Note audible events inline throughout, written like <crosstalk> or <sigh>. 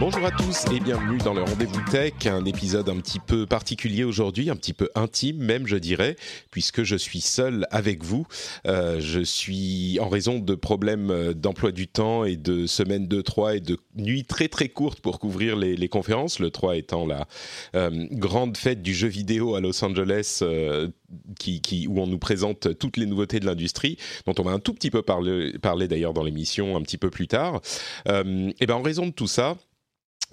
Bonjour à tous et bienvenue dans le Rendez-vous Tech, un épisode un petit peu particulier aujourd'hui, un petit peu intime même je dirais, puisque je suis seul avec vous. Euh, je suis en raison de problèmes d'emploi du temps et de semaines de 3 et de nuits très très courtes pour couvrir les, conférences, le 3 étant la euh, grande fête du jeu vidéo à Los Angeles. Euh, qui, où on nous présente toutes les nouveautés de l'industrie, dont on va un tout petit peu parler, parler d'ailleurs dans l'émission un petit peu plus tard. Euh, et ben en raison de tout ça,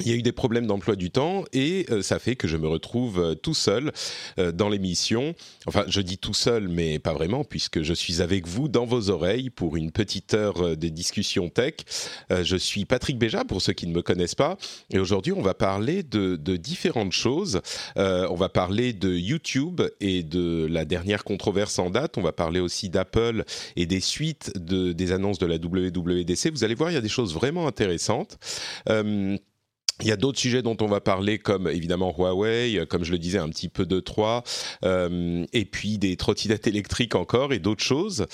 il y a eu des problèmes d'emploi du temps et euh, ça fait que je me retrouve euh, tout seul euh, dans l'émission. Enfin, je dis tout seul, mais pas vraiment, puisque je suis avec vous dans vos oreilles pour une petite heure de discussion tech. je suis Patrick Béja, pour ceux qui ne me connaissent pas, et aujourd'hui, on va parler de, de différentes choses. on va parler de YouTube et de la dernière controverse en date. On va parler aussi d'Apple et des suites de, des annonces de la WWDC. Vous allez voir, il y a des choses vraiment intéressantes. Il y a d'autres sujets dont on va parler, comme évidemment Huawei, euh, comme je le disais, un petit peu de 3, euh, et puis des trottinettes <laughs> électriques encore, et d'autres choses.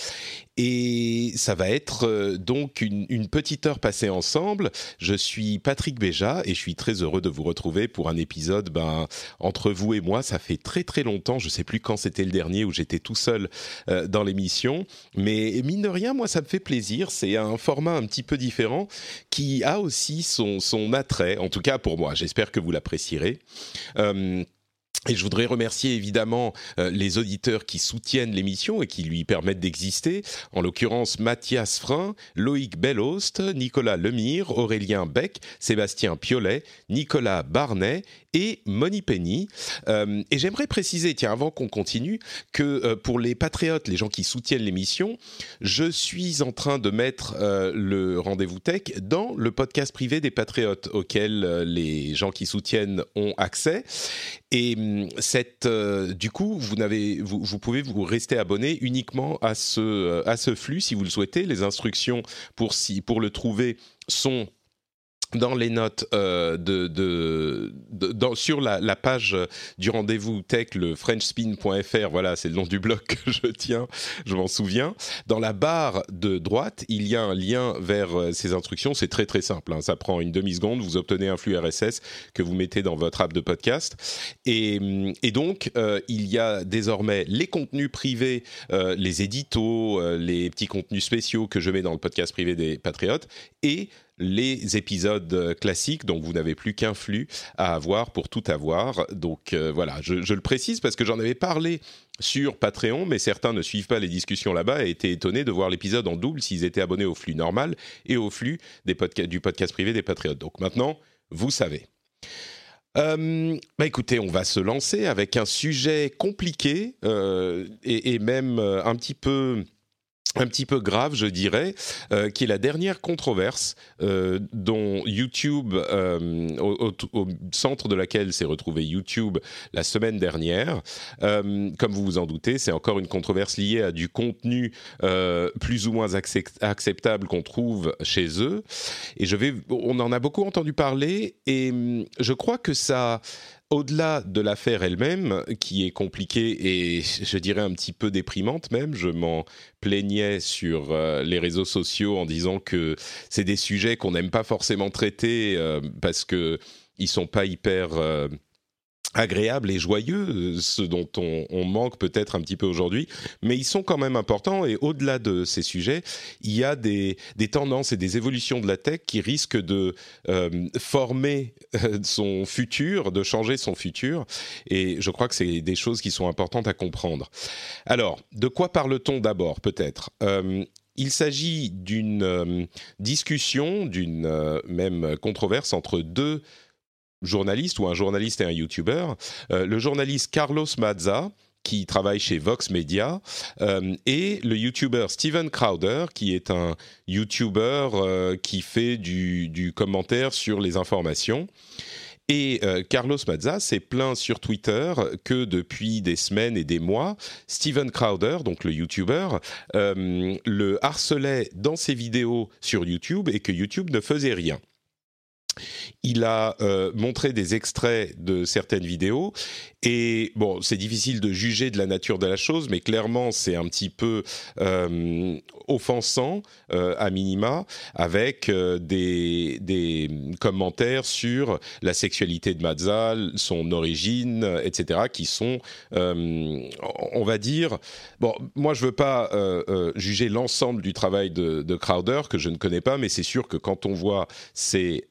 Et ça va être euh, donc une, une, petite heure passée ensemble. Je suis Patrick Béja, et je suis très heureux de vous retrouver pour un épisode ben, entre vous et moi. Ça fait très très longtemps, je sais plus quand c'était le dernier où j'étais tout seul euh, dans l'émission, mais mine de rien, moi ça me fait plaisir. C'est un format un petit peu différent qui a aussi son, son attrait, en tout cas pour moi. J'espère que vous l'apprécierez. Euh, et je voudrais remercier évidemment euh, les auditeurs qui soutiennent l'émission et qui lui permettent d'exister, en l'occurrence Mathias Frein, Loïc Bellost, Nicolas Lemire, Aurélien Beck, Sébastien Piolet, Nicolas Barnet et Moni Penny. Euh, et j'aimerais préciser, tiens, avant qu'on continue, que euh, pour les patriotes, les gens qui soutiennent l'émission, je suis en train de mettre euh, le rendez-vous tech dans le podcast privé des patriotes auquel euh, les gens qui soutiennent ont accès. Et hum, cette, du coup, vous, pouvez vous rester abonné uniquement à ce, à ce flux si vous le souhaitez. Les instructions pour le trouver sont dans les notes euh, de, sur la, page du rendez-vous tech, le frenchspin.fr, voilà, c'est le nom du blog <laughs> que je tiens, je m'en souviens. Dans la barre de droite, il y a un lien vers euh, ces instructions. C'est très très simple, hein. ça prend une demi-seconde. Vous obtenez un flux RSS que vous mettez dans votre app de podcast. Et, et donc, euh, il y a désormais les contenus privés, euh, les éditos, euh, les petits contenus spéciaux que je mets dans le podcast privé des Patriotes et les épisodes classiques, donc vous n'avez plus qu'un flux à avoir pour tout avoir. Donc euh, voilà, je, le précise parce que j'en avais parlé sur Patreon, mais certains ne suivent pas les discussions là-bas et étaient étonnés de voir l'épisode en double s'ils étaient abonnés au flux normal et au flux du podcast privé des Patriotes. Donc maintenant, vous savez. Euh, bah écoutez, on va se lancer avec un sujet compliqué euh, et, même euh, un petit peu un petit peu grave, je dirais, euh, qui est la dernière controverse euh, dont YouTube, euh, au, au, au, centre de laquelle s'est retrouvé YouTube la semaine dernière. Euh, comme vous vous en doutez, c'est encore une controverse liée à du contenu euh, plus ou moins acceptable qu'on trouve chez eux. Et je vais, on en a beaucoup entendu parler, et hum, je crois que ça au-delà de l'affaire elle-même, qui est compliquée et je dirais un petit peu déprimante même, je m'en plaignais sur euh, les réseaux sociaux en disant que c'est des sujets qu'on n'aime pas forcément traiter euh, parce que ils sont pas hyper euh, agréables et joyeux, ce dont on, on manque peut-être un petit peu aujourd'hui, mais ils sont quand même importants et au-delà de ces sujets, il y a des, des, tendances et des évolutions de la tech qui risquent de euh, former son futur, de changer son futur, et je crois que c'est des choses qui sont importantes à comprendre. Alors, de quoi parle-t-on d'abord peut-être? Euh, il s'agit d'une euh, discussion, d'une euh, même controverse entre deux journaliste ou un journaliste et un YouTuber. le journaliste Carlos Mazza, qui travaille chez Vox Media, et le YouTuber Steven Crowder, qui est un YouTuber qui fait du, commentaire sur les informations. Et euh, Carlos Mazza s'est plaint sur Twitter que depuis des semaines et des mois, Steven Crowder, donc le YouTuber, euh, le harcelait dans ses vidéos sur YouTube et que YouTube ne faisait rien. Il a euh, montré des extraits de certaines vidéos et bon, c'est difficile de juger de la nature de la chose, mais clairement c'est un petit peu euh, offensant euh, à minima, avec des, des commentaires sur la sexualité de Mazza, son origine, etc., qui sont, on va dire, bon, moi je veux pas juger l'ensemble du travail de, de, Crowder que je ne connais pas, mais c'est sûr que quand on voit ces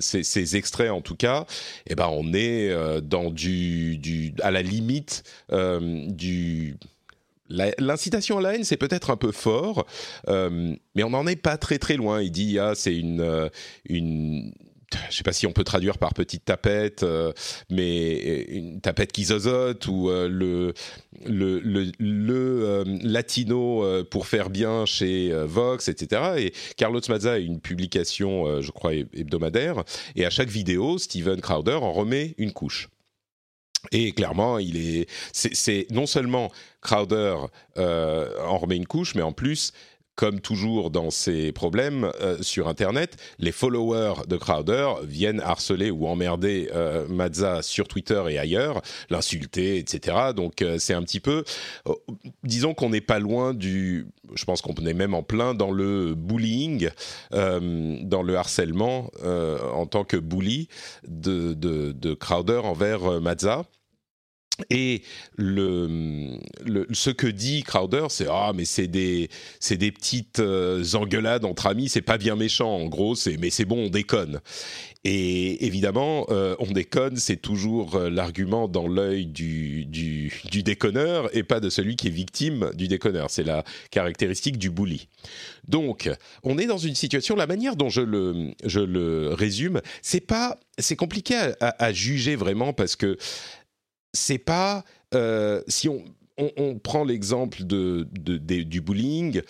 ces, extraits en tout cas, eh ben on est euh, dans du, à la limite euh, du L'incitation à la haine, c'est peut-être un peu fort, euh, mais on n'en est pas très très loin. Il dit, ah, c'est une, une je sais pas si on peut traduire par petite tapette, euh, mais une tapette qui zozote ou euh, le, le, euh, latino pour faire bien chez Vox, etc. Et Carlos Mazza a une publication, je crois, hebdomadaire, et à chaque vidéo, Steven Crowder en remet une couche. Et clairement, il est, c'est non seulement Crowder en remet une couche, mais en plus, comme toujours dans ces problèmes euh, sur Internet, les followers de Crowder viennent harceler ou emmerder euh, Mazza sur Twitter et ailleurs, l'insulter, etc. Donc euh, c'est un petit peu, disons qu'on n'est pas loin du, je pense qu'on est même en plein dans le bullying, dans le harcèlement en tant que bully de, de, de Crowder envers Mazza. Et le, ce que dit Crowder, c'est ah mais c'est des c'est des petites euh, engueulades entre amis, c'est pas bien méchant en gros, c'est mais c'est bon on déconne. Et évidemment euh, on déconne, c'est toujours euh, l'argument dans l'œil du, du, du déconneur et pas de celui qui est victime du déconneur. C'est la caractéristique du bully. Donc on est dans une situation, la manière dont je le je le résume, c'est pas c'est compliqué à, à juger vraiment parce que c'est pas euh, si on, on, prend l'exemple de, du bullying,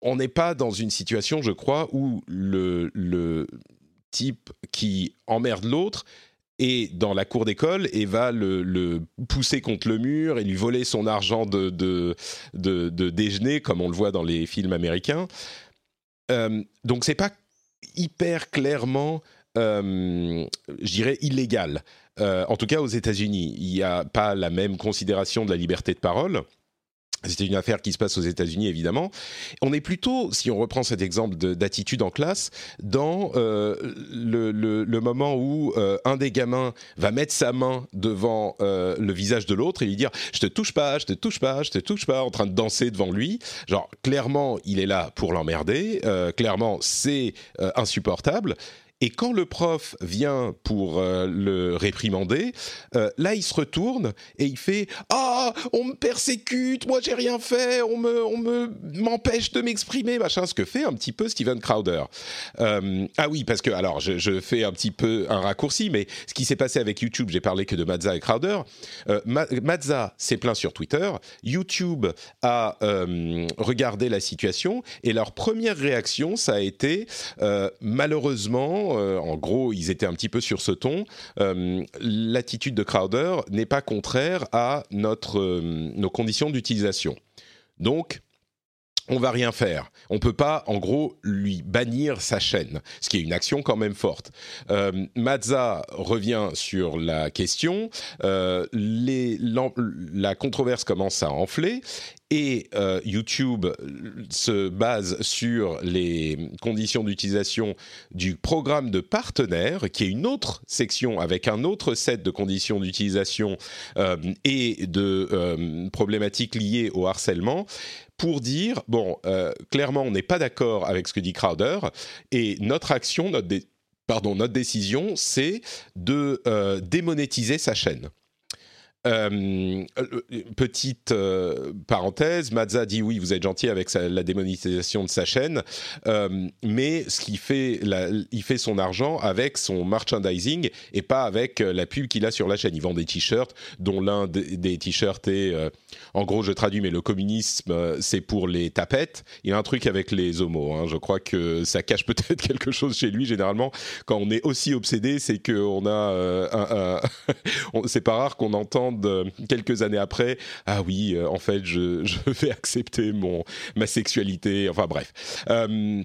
on n'est pas dans une situation, je crois, où le, le type qui emmerde l'autre est dans la cour d'école et va le, pousser contre le mur et lui voler son argent de, de, de, déjeuner, comme on le voit dans les films américains. Euh, donc c'est pas hyper clairement, euh, je dirais, illégal. Euh, en tout cas aux États-Unis. Il n'y a pas la même considération de la liberté de parole. C'était une affaire qui se passe aux États-Unis, évidemment. On est plutôt, si on reprend cet exemple d'attitude en classe, dans euh, le, moment où euh, un des gamins va mettre sa main devant le visage de l'autre et lui dire « je te touche pas, je te touche pas, je te touche pas », en train de danser devant lui. Genre, clairement, il est là pour l'emmerder. clairement, c'est insupportable. Et quand le prof vient pour euh, le réprimander, euh, là il se retourne et il fait ah on me persécute, moi j'ai rien fait, on me on me m'empêche de m'exprimer machin ce que fait un petit peu Steven Crowder. Euh, ah oui parce que alors je, fais un petit peu un raccourci mais ce qui s'est passé avec YouTube j'ai parlé que de Mazza et Crowder. Mazza s'est plaint sur Twitter, YouTube a regardé la situation et leur première réaction ça a été malheureusement euh, en gros, ils étaient un petit peu sur ce ton. Euh, l'attitude de Crowder n'est pas contraire à notre, euh, nos conditions d'utilisation. Donc, on va rien faire. On peut pas, en gros, lui bannir sa chaîne, ce qui est une action quand même forte. Mazza revient sur la question, la controverse commence à enfler et euh, YouTube se base sur les conditions d'utilisation du programme de partenaire, qui est une autre section avec un autre set de conditions d'utilisation euh, et de euh, problématiques liées au harcèlement pour dire, bon, clairement, on n'est pas d'accord avec ce que dit Crowder, et notre action, pardon, notre décision, c'est de démonétiser sa chaîne. Euh, petite euh, parenthèse, Mazza dit oui, vous êtes gentil avec la démonétisation de sa chaîne, euh, mais ce fait, il fait son argent avec son merchandising et pas avec la pub qu'il a sur la chaîne. Il vend des t-shirts, dont l'un des, t-shirts est, en gros, je traduis, mais le communisme, c'est pour les tapettes. Il a un truc avec les homos. Hein. Je crois que ça cache peut-être <laughs> quelque chose chez lui. Généralement, quand on est aussi obsédé, c'est qu'on a, <laughs> c'est pas rare qu'on entende euh, quelques années après, ah oui, euh, en fait, je, <laughs> vais accepter mon ma sexualité. Enfin bref. Euh,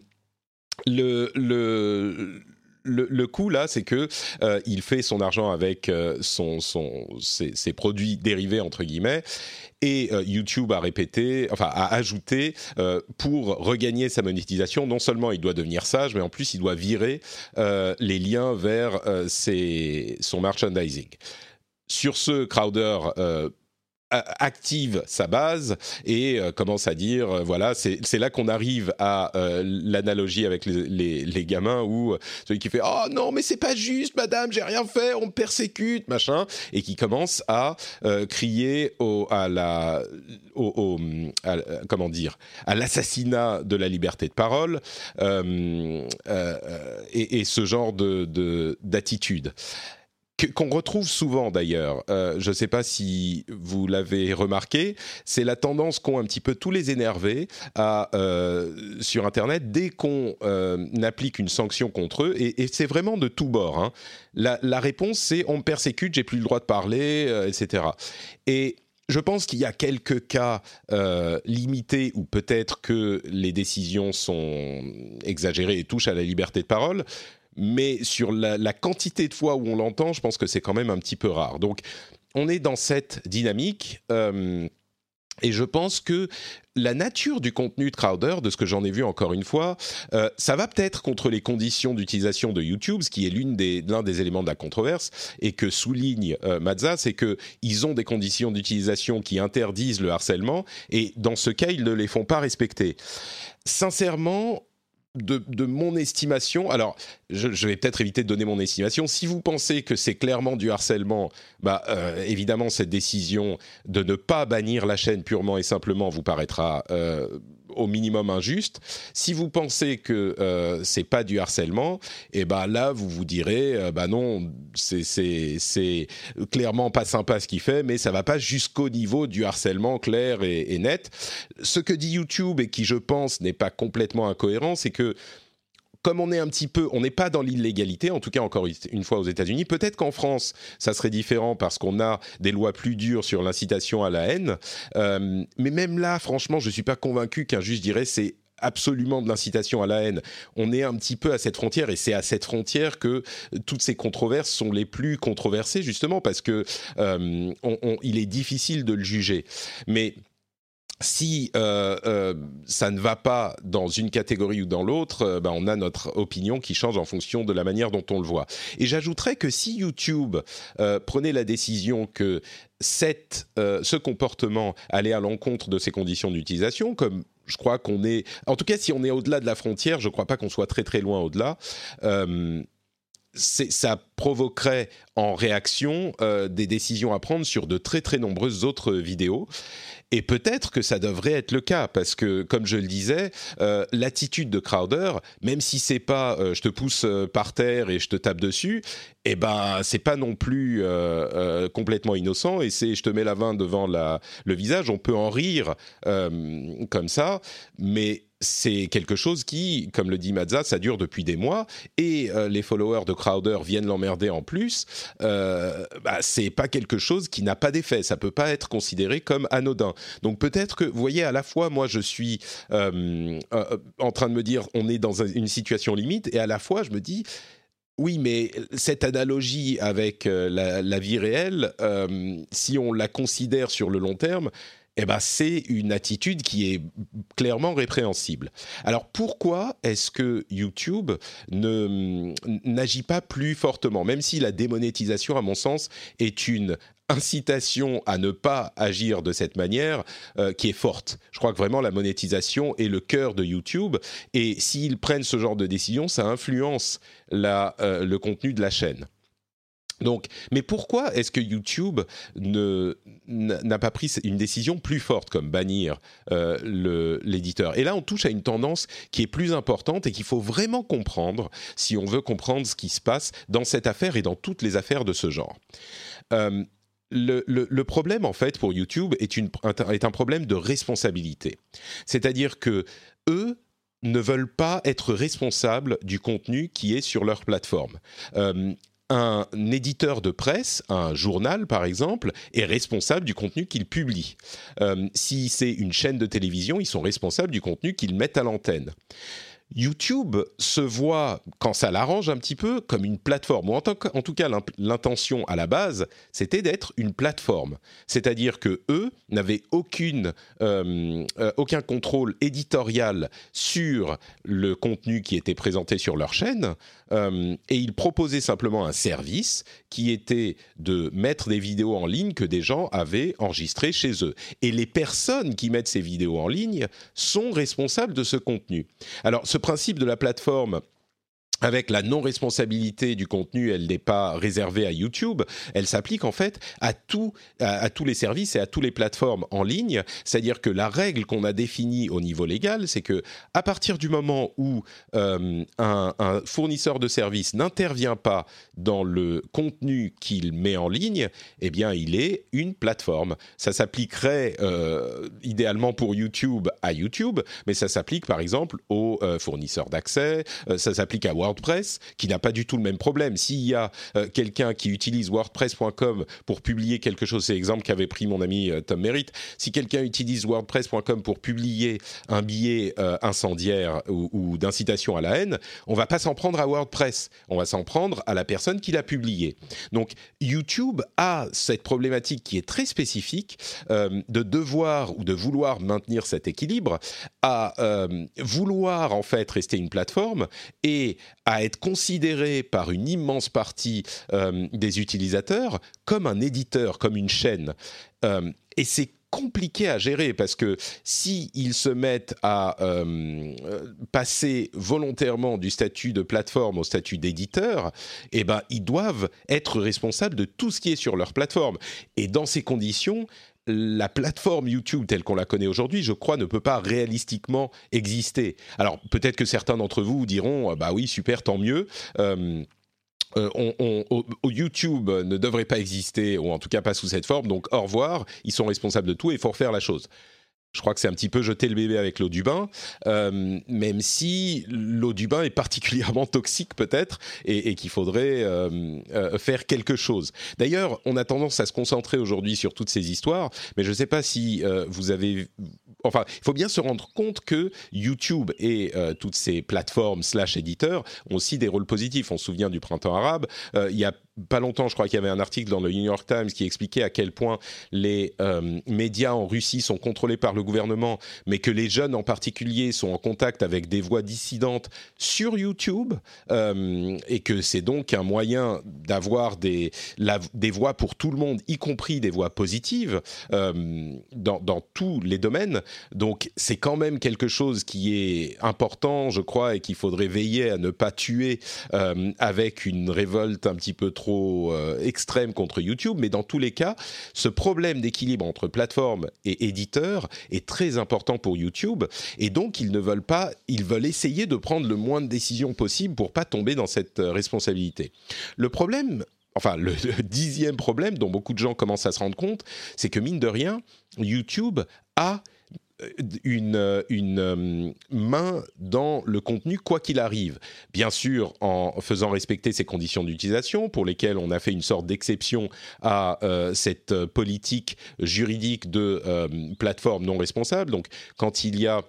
le, le le, coup là, c'est que il fait son argent avec son, son ses, produits dérivés entre guillemets, et YouTube a répété, enfin a ajouté pour regagner sa monétisation, non seulement il doit devenir sage, mais en plus il doit virer les liens vers son merchandising. Sur ce, Crowder euh, active sa base et euh, commence à dire euh, voilà c'est là qu'on arrive à l'analogie avec les, gamins où celui qui fait oh non mais c'est pas juste madame j'ai rien fait on me persécute machin et qui commence à crier à la au, comment dire à l'assassinat de la liberté de parole et, et, ce genre de d'attitude qu'on retrouve souvent d'ailleurs. Euh, je ne sais pas si vous l'avez remarqué, c'est la tendance qu'ont un petit peu tous les énervés à, euh, sur Internet dès qu'on euh, applique une sanction contre eux, et, c'est vraiment de tous bords. Hein. La, la, réponse, c'est on me persécute, j'ai plus le droit de parler, etc. Et je pense qu'il y a quelques cas limités où peut-être que les décisions sont exagérées et touchent à la liberté de parole mais sur la, quantité de fois où on l'entend, je pense que c'est quand même un petit peu rare. Donc, on est dans cette dynamique. Euh, et je pense que la nature du contenu de Crowder, de ce que j'en ai vu encore une fois, euh, ça va peut-être contre les conditions d'utilisation de YouTube, ce qui est l'un des, des, éléments de la controverse, et que souligne euh, Mazza, c'est qu'ils ont des conditions d'utilisation qui interdisent le harcèlement, et dans ce cas, ils ne les font pas respecter. Sincèrement, de, mon estimation, alors je, vais peut-être éviter de donner mon estimation. Si vous pensez que c'est clairement du harcèlement, bah euh, évidemment cette décision de ne pas bannir la chaîne purement et simplement vous paraîtra euh, au minimum injuste. Si vous pensez que euh, c'est pas du harcèlement, et eh ben là vous vous direz euh, bah non c'est clairement pas sympa ce qu'il fait, mais ça va pas jusqu'au niveau du harcèlement clair et, net. Ce que dit YouTube et qui je pense n'est pas complètement incohérent, c'est que comme on est un petit peu, on n'est pas dans l'illégalité, en tout cas encore une fois aux États-Unis. Peut-être qu'en France, ça serait différent parce qu'on a des lois plus dures sur l'incitation à la haine. Euh, mais même là, franchement, je suis pas convaincu qu'un juge dirait c'est absolument de l'incitation à la haine. On est un petit peu à cette frontière et c'est à cette frontière que toutes ces controverses sont les plus controversées justement parce que euh, il est difficile de le juger. Mais si euh, euh, ça ne va pas dans une catégorie ou dans l'autre, euh, ben on a notre opinion qui change en fonction de la manière dont on le voit. Et j'ajouterais que si YouTube prenait la décision que cette, ce comportement allait à l'encontre de ses conditions d'utilisation, comme je crois qu'on est, en tout cas si on est au-delà de la frontière, je ne crois pas qu'on soit très très loin au-delà ça provoquerait en réaction des décisions à prendre sur de très très nombreuses autres vidéos. Et peut-être que ça devrait être le cas, parce que, comme je le disais, euh, l'attitude de Crowder, même si c'est pas euh, je te pousse euh, par terre et je te tape dessus, eh ben c'est pas non plus complètement innocent et c'est je te mets la main devant le visage. On peut en rire comme ça, mais c'est quelque chose qui, comme le dit Mazza, ça dure depuis des mois et euh, les followers de Crowder viennent l'emmerder en plus. Euh, bah, c'est pas quelque chose qui n'a pas d'effet. Ça peut pas être considéré comme anodin. Donc peut-être que, vous voyez, à la fois, moi, je suis euh, euh, en train de me dire, on est dans une situation limite, et à la fois, je me dis. Oui, mais cette analogie avec la, la, vie réelle, si on la considère sur le long terme, eh ben, c'est une attitude qui est clairement répréhensible. Alors pourquoi est-ce que YouTube n'agit pas plus fortement, même si la démonétisation, à mon sens, est une incitation à ne pas agir de cette manière euh, qui est forte? Je crois que vraiment la monétisation est le cœur de YouTube et s'ils prennent ce genre de décision, ça influence euh, le contenu de la chaîne. Donc, mais pourquoi est-ce que YouTube n'a pas pris une décision plus forte comme bannir euh, l'éditeur? Et là, on touche à une tendance qui est plus importante et qu'il faut vraiment comprendre si on veut comprendre ce qui se passe dans cette affaire et dans toutes les affaires de ce genre. Euh, le, problème, en fait, pour YouTube est, un problème de responsabilité. C'est-à-dire que eux ne veulent pas être responsables du contenu qui est sur leur plateforme. Euh, un éditeur de presse, un journal par exemple, est responsable du contenu qu'il publie. Euh, si c'est une chaîne de télévision, ils sont responsables du contenu qu'ils mettent à l'antenne. YouTube se voit, quand ça l'arrange un petit peu, comme une plateforme. Ou en, en tout cas, l'intention à la base, c'était d'être une plateforme. C'est-à-dire que eux n'avaient aucune, euh, euh, aucun contrôle éditorial sur le contenu qui était présenté sur leur chaîne, euh, et ils proposaient simplement un service qui était de mettre des vidéos en ligne que des gens avaient enregistrées chez eux. Et les personnes qui mettent ces vidéos en ligne sont responsables de ce contenu. Alors, principe de la plateforme avec la non-responsabilité du contenu, elle n'est pas réservée à YouTube, elle s'applique en fait à, tous les services et à toutes les plateformes en ligne. C'est-à-dire que la règle qu'on a définie au niveau légal, c'est que à partir du moment où euh, un, fournisseur de services n'intervient pas dans le contenu qu'il met en ligne, eh bien, il est une plateforme. Ça s'appliquerait euh, idéalement pour YouTube à YouTube, mais ça s'applique par exemple aux euh, fournisseurs d'accès, ça s'applique à WordPress, qui n'a pas du tout le même problème. S'il y a euh, quelqu'un qui utilise WordPress.com pour publier quelque chose, c'est l'exemple qu'avait pris mon ami euh, Tom Merritt, si quelqu'un utilise WordPress.com pour publier un billet euh, incendiaire ou, d'incitation à la haine, on va pas s'en prendre à WordPress, on va s'en prendre à la personne qui l'a publié. Donc YouTube a cette problématique qui est très spécifique de devoir ou de vouloir maintenir cet équilibre, à vouloir en fait rester une plateforme et à être considéré par une immense partie euh, des utilisateurs comme un éditeur, comme une chaîne. Euh, et c'est compliqué à gérer parce que si ils se mettent à euh, passer volontairement du statut de plateforme au statut d'éditeur, eh ben ils doivent être responsables de tout ce qui est sur leur plateforme. Et dans ces conditions, la plateforme YouTube telle qu'on la connaît aujourd'hui, je crois, ne peut pas réalistiquement exister. Alors peut-être que certains d'entre vous diront, bah oui, super, tant mieux. Euh, euh, YouTube ne devrait pas exister, ou en tout cas pas sous cette forme, donc au revoir, ils sont responsables de tout et il faut refaire la chose je crois que c'est un petit peu jeter le bébé avec l'eau du bain, euh, même si l'eau du bain est particulièrement <laughs> toxique peut-être et, qu'il faudrait euh, euh, faire quelque chose. D'ailleurs, on a tendance à se concentrer aujourd'hui sur toutes ces histoires, mais je ne sais pas si vous avez... Enfin, il faut bien se rendre compte que YouTube et toutes ces plateformes slash éditeurs ont aussi des rôles positifs. On se souvient du printemps arabe. Il y a pas longtemps, je crois qu'il y avait un article dans le New York Times qui expliquait à quel point les euh, médias en Russie sont contrôlés par le gouvernement, mais que les jeunes en particulier sont en contact avec des voix dissidentes sur YouTube, euh, et que c'est donc un moyen d'avoir des, des voix pour tout le monde, y compris des voix positives, euh, dans, dans, tous les domaines. Donc c'est quand même quelque chose qui est important, je crois, et qu'il faudrait veiller à ne pas tuer avec une révolte un petit peu trop euh, extrême contre YouTube, mais dans tous les cas, ce problème d'équilibre entre plateforme et éditeur est très important pour YouTube, et donc ils ne veulent pas, ils veulent essayer de prendre le moins de décisions possible pour pas tomber dans cette euh, responsabilité. Le problème enfin le, <laughs> dixième problème dont beaucoup de gens commencent à se rendre compte, c'est que mine de rien, YouTube a une, euh, une euh, main dans le contenu quoi qu'il arrive. Bien sûr, en faisant respecter ces conditions d'utilisation pour lesquelles on a fait une sorte d'exception à cette politique juridique de plateforme non responsable. Donc, quand il y a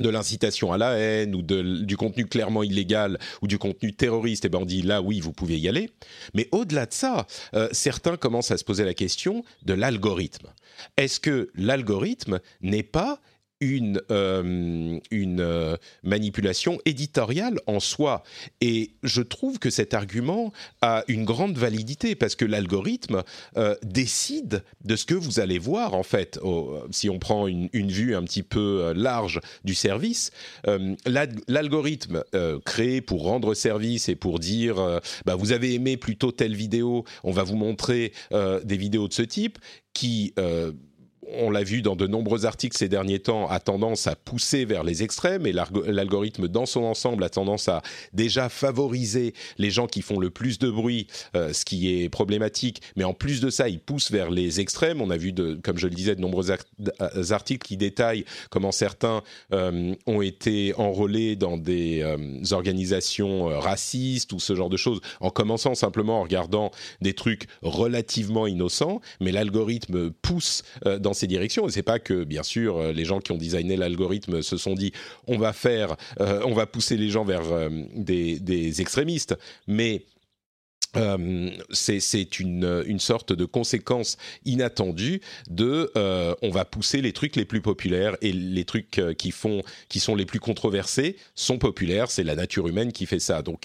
de l'incitation à la haine ou du contenu clairement illégal ou du contenu terroriste, et eh ben on dit là oui vous pouvez y aller. Mais au-delà de ça, euh, certains commencent à se poser la question de l'algorithme. Est-ce que l'algorithme n'est pas une, euh, euh, manipulation éditoriale en soi. Et je trouve que cet argument a une grande validité parce que l'algorithme euh, décide de ce que vous allez voir, en fait. si on prend une, vue un petit peu large du service, l'algorithme créé pour rendre service et pour dire bah, vous avez aimé plutôt telle vidéo, on va vous montrer des vidéos de ce type qui on l'a vu dans de nombreux articles ces derniers temps, a tendance à pousser vers les extrêmes et l'algorithme dans son ensemble a tendance à déjà favoriser les gens qui font le plus de bruit, euh, ce qui est problématique. Mais en plus de ça, il pousse vers les extrêmes. On a vu, comme je le disais, de nombreux euh, articles qui détaillent comment certains euh, ont été enrôlés dans des organisations racistes ou ce genre de choses, en commençant simplement en regardant des trucs relativement innocents. Mais l'algorithme pousse dans ces directions. Et c'est pas que, bien sûr, euh, les gens qui ont designé l'algorithme se sont dit on va faire, euh, on va pousser les gens vers euh, des, extrémistes, mais c'est une, une, sorte de conséquence inattendue de on va pousser les trucs les plus populaires et les trucs qui font qui sont les plus controversés sont populaires. C'est la nature humaine qui fait ça. Donc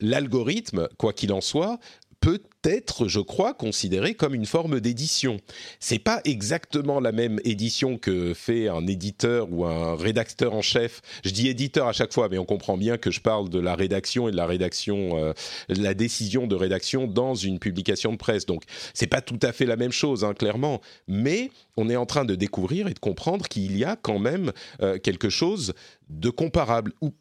l'algorithme quoi qu'il en soit peut être, je crois, considéré comme une forme d'édition. C'est pas exactement la même édition que fait un éditeur ou un rédacteur en chef. Je dis éditeur à chaque fois, mais on comprend bien que je parle de la rédaction et de la rédaction, euh, la décision de rédaction dans une publication de presse. Donc, c'est pas tout à fait la même chose, hein, clairement. Mais on est en train de découvrir et de comprendre qu'il y a quand même euh, quelque chose de comparable ou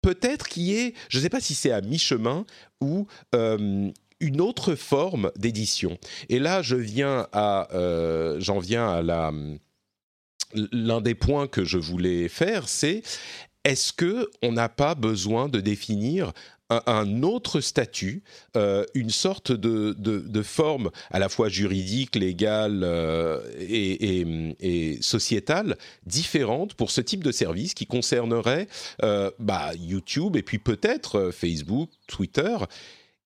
peut-être qui est, je ne sais pas si c'est à mi-chemin ou euh, une autre forme d'édition. Et là, je viens à, euh, j'en viens à l'un des points que je voulais faire, c'est est-ce que on n'a pas besoin de définir un, autre statut, euh, une sorte de, de, forme à la fois juridique, légale euh, et, et, sociétale différente pour ce type de service qui concernerait bah, YouTube et puis peut-être Facebook, Twitter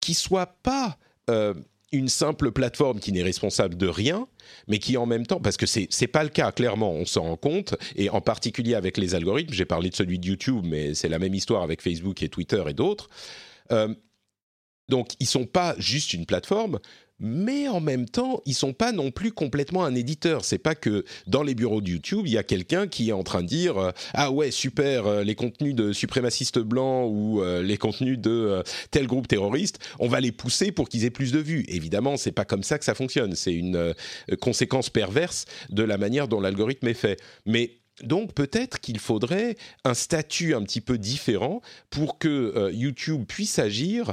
qui soit pas euh, une simple plateforme qui n'est responsable de rien, mais qui en même temps, parce que c'est n'est pas le cas clairement, on s'en rend compte, et en particulier avec les algorithmes. J'ai parlé de celui de YouTube, mais c'est la même histoire avec Facebook et Twitter et d'autres. Euh, donc, ils sont pas juste une plateforme, mais en même temps, ils sont pas non plus complètement un éditeur. C'est pas que dans les bureaux de YouTube, il y a quelqu'un qui est en train de dire euh, ah ouais super euh, les contenus de suprémacistes blancs ou euh, les contenus de tel groupe terroriste, on va les pousser pour qu'ils aient plus de vues. Évidemment, c'est pas comme ça que ça fonctionne. C'est une conséquence perverse de la manière dont l'algorithme est fait. Mais donc peut-être qu'il faudrait un statut un petit peu différent pour que YouTube puisse agir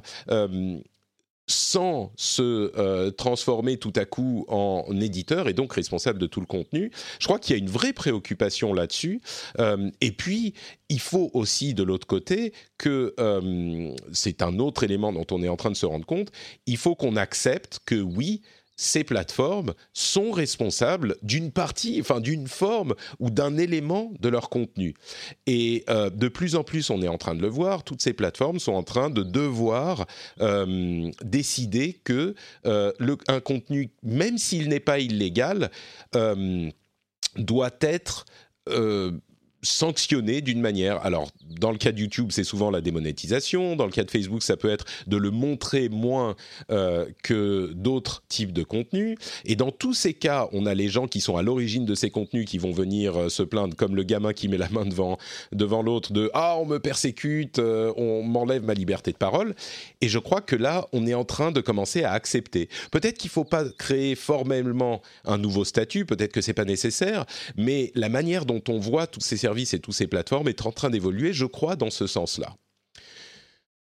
sans se euh, transformer tout à coup en éditeur et donc responsable de tout le contenu. Je crois qu'il y a une vraie préoccupation là-dessus. Euh, et puis, il faut aussi, de l'autre côté, que euh, c'est un autre élément dont on est en train de se rendre compte, il faut qu'on accepte que oui, ces plateformes sont responsables d'une partie, enfin d'une forme ou d'un élément de leur contenu. Et euh, de plus en plus, on est en train de le voir, toutes ces plateformes sont en train de devoir euh, décider que euh, un contenu, même s'il n'est pas illégal, doit être sanctionner d'une manière. Alors, dans le cas de YouTube, c'est souvent la démonétisation. Dans le cas de Facebook, ça peut être de le montrer moins euh, que d'autres types de contenus. Et dans tous ces cas, on a les gens qui sont à l'origine de ces contenus qui vont venir euh, se plaindre, comme le gamin qui met la main devant, devant l'autre de Ah, on me persécute, euh, on m'enlève ma liberté de parole. Et je crois que là, on est en train de commencer à accepter. Peut-être qu'il ne faut pas créer formellement un nouveau statut, peut-être que c'est pas nécessaire, mais la manière dont on voit tous ces et toutes ces plateformes est en train d'évoluer, je crois, dans ce sens-là.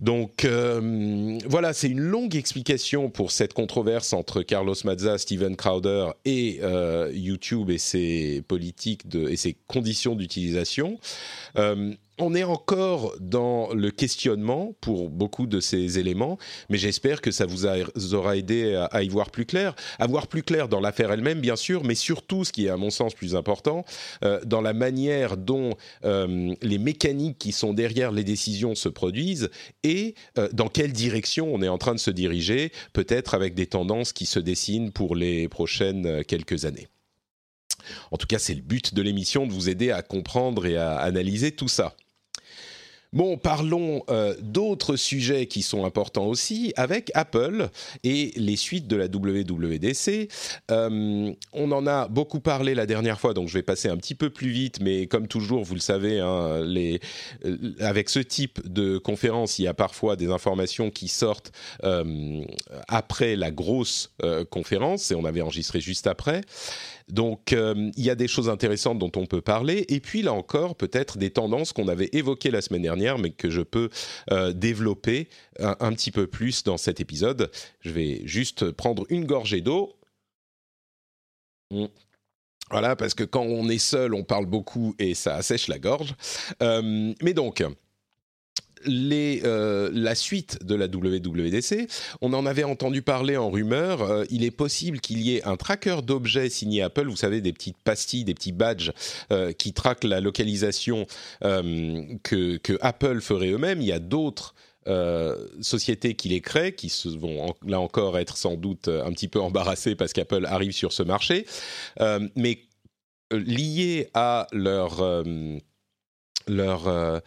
Donc euh, voilà, c'est une longue explication pour cette controverse entre Carlos Mazza, Steven Crowder et euh, YouTube et ses politiques et ses conditions d'utilisation. Euh, on est encore dans le questionnement pour beaucoup de ces éléments, mais j'espère que ça vous, aura aidé à, y voir plus clair, à voir plus clair dans l'affaire elle-même, bien sûr, mais surtout, ce qui est à mon sens plus important, euh, dans la manière dont euh, les mécaniques qui sont derrière les décisions se produisent et euh, dans quelle direction on est en train de se diriger, peut-être avec des tendances qui se dessinent pour les prochaines quelques années. En tout cas, c'est le but de l'émission de vous aider à comprendre et à analyser tout ça. Bon, parlons euh, d'autres sujets qui sont importants aussi avec Apple et les suites de la WWDC. Euh, on en a beaucoup parlé la dernière fois, donc je vais passer un petit peu plus vite, mais comme toujours, vous le savez, hein, euh, avec ce type de conférence, il y a parfois des informations qui sortent après la grosse conférence, et on avait enregistré juste après. Donc euh, il y a des choses intéressantes dont on peut parler, et puis là encore peut-être des tendances qu'on avait évoquées la semaine dernière, mais que je peux euh, développer un, petit peu plus dans cet épisode. Je vais juste prendre une gorgée d'eau. Mmh. Voilà, parce que quand on est seul, on parle beaucoup et ça assèche la gorge. Euh, mais donc, euh, la suite de la WWDC, on en avait entendu parler en rumeur. Euh, il est possible qu'il y ait un tracker d'objets signé Apple. Vous savez, des petites pastilles, des petits badges euh, qui traquent la localisation que, que, Apple ferait eux-mêmes. Il y a d'autres. sociétés qui les créent, qui vont là encore être sans doute un petit peu embarrassées parce qu'Apple arrive sur ce marché, mais lié à leur leur euh,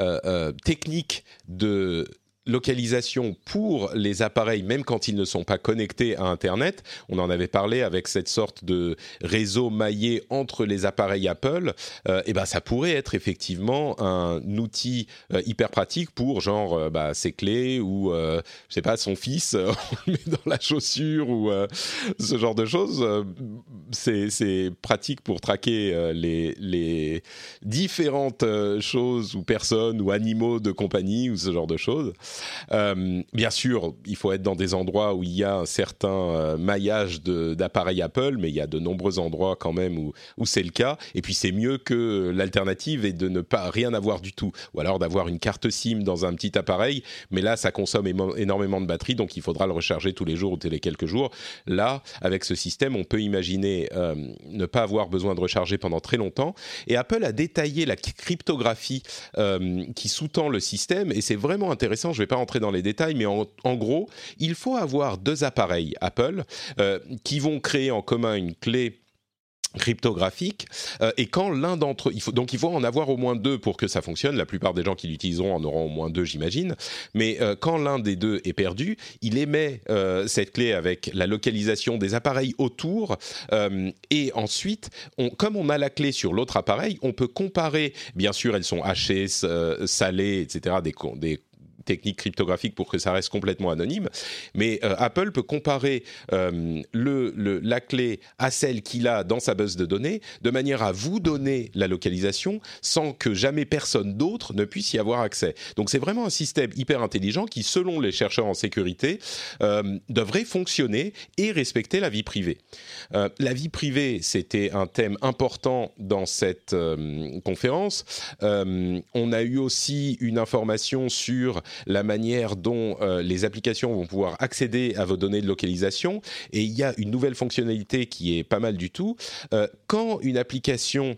euh, euh, technique de localisation pour les appareils, même quand ils ne sont pas connectés à Internet. On en avait parlé avec cette sorte de réseau maillé entre les appareils Apple. Euh, et ben, ça pourrait être effectivement un outil euh, hyper pratique pour genre euh, bah, ses clés ou je sais pas son fils <laughs> on dans la chaussure ou ce genre de choses. C'est pratique pour traquer les différentes choses ou personnes ou animaux de compagnie ou ce genre de choses. Euh, bien sûr, il faut être dans des endroits où il y a un certain euh, maillage d'appareils Apple, mais il y a de nombreux endroits quand même où, c'est le cas. Et puis c'est mieux que l'alternative est de ne pas rien avoir du tout, ou alors d'avoir une carte SIM dans un petit appareil, mais là ça consomme énormément de batterie, donc il faudra le recharger tous les jours ou tous les quelques jours. Là, avec ce système, on peut imaginer euh, ne pas avoir besoin de recharger pendant très longtemps. Et Apple a détaillé la cryptographie qui sous-tend le système, et c'est vraiment intéressant. Je vais pas rentrer dans les détails, mais en, gros, il faut avoir deux appareils Apple euh, qui vont créer en commun une clé cryptographique euh, et quand l'un d'entre eux il faut donc il faut en avoir au moins deux pour que ça fonctionne. La plupart des gens qui l'utiliseront en auront au moins deux j'imagine. Mais euh, quand l'un des deux est perdu il émet cette clé avec la localisation des appareils autour et ensuite on, comme on a la clé sur l'autre appareil on peut comparer bien sûr elles sont hachées salées etc des, des technique cryptographique pour que ça reste complètement anonyme. Mais euh, Apple peut comparer euh, le, la clé à celle qu'il a dans sa base de données de manière à vous donner la localisation sans que jamais personne d'autre ne puisse y avoir accès. Donc c'est vraiment un système hyper intelligent qui, selon les chercheurs en sécurité, euh, devrait fonctionner et respecter la vie privée. la vie privée, c'était un thème important dans cette conférence. on a eu aussi une information sur la manière dont euh, les applications vont pouvoir accéder à vos données de localisation. Et il y a une nouvelle fonctionnalité qui est pas mal du tout. Euh, quand une application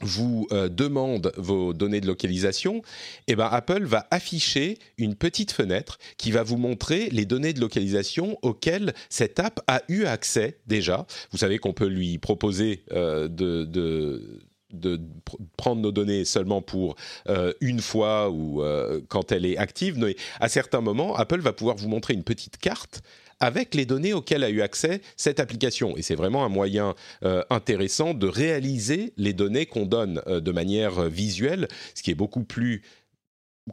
vous euh, demande vos données de localisation, eh ben Apple va afficher une petite fenêtre qui va vous montrer les données de localisation auxquelles cette app a eu accès déjà. Vous savez qu'on peut lui proposer de de prendre nos données seulement pour euh, une fois ou euh, quand elle est active, à certains moments, Apple va pouvoir vous montrer une petite carte avec les données auxquelles a eu accès cette application. Et c'est vraiment un moyen euh, intéressant de réaliser les données qu'on donne de manière visuelle, ce qui est beaucoup plus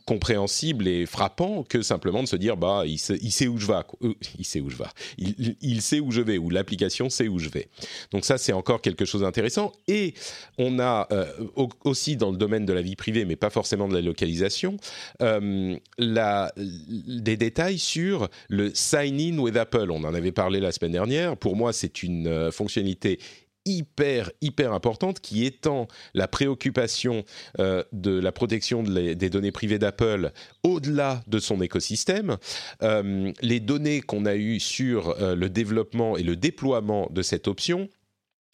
compréhensible et frappant que simplement de se dire bah il sait, où je vais euh, il sait où je vais il, il, sait où je vais ou l'application sait où je vais. Donc ça c'est encore quelque chose d'intéressant. Et on a euh, aussi dans le domaine de la vie privée mais pas forcément de la localisation euh, la, des détails sur le sign in with Apple. On en avait parlé la semaine dernière. Pour moi c'est une fonctionnalité hyper, hyper importante qui étend la préoccupation euh, de la protection des données privées d'Apple au-delà de son écosystème. Euh, les données qu'on a eues sur euh, le développement et le déploiement de cette option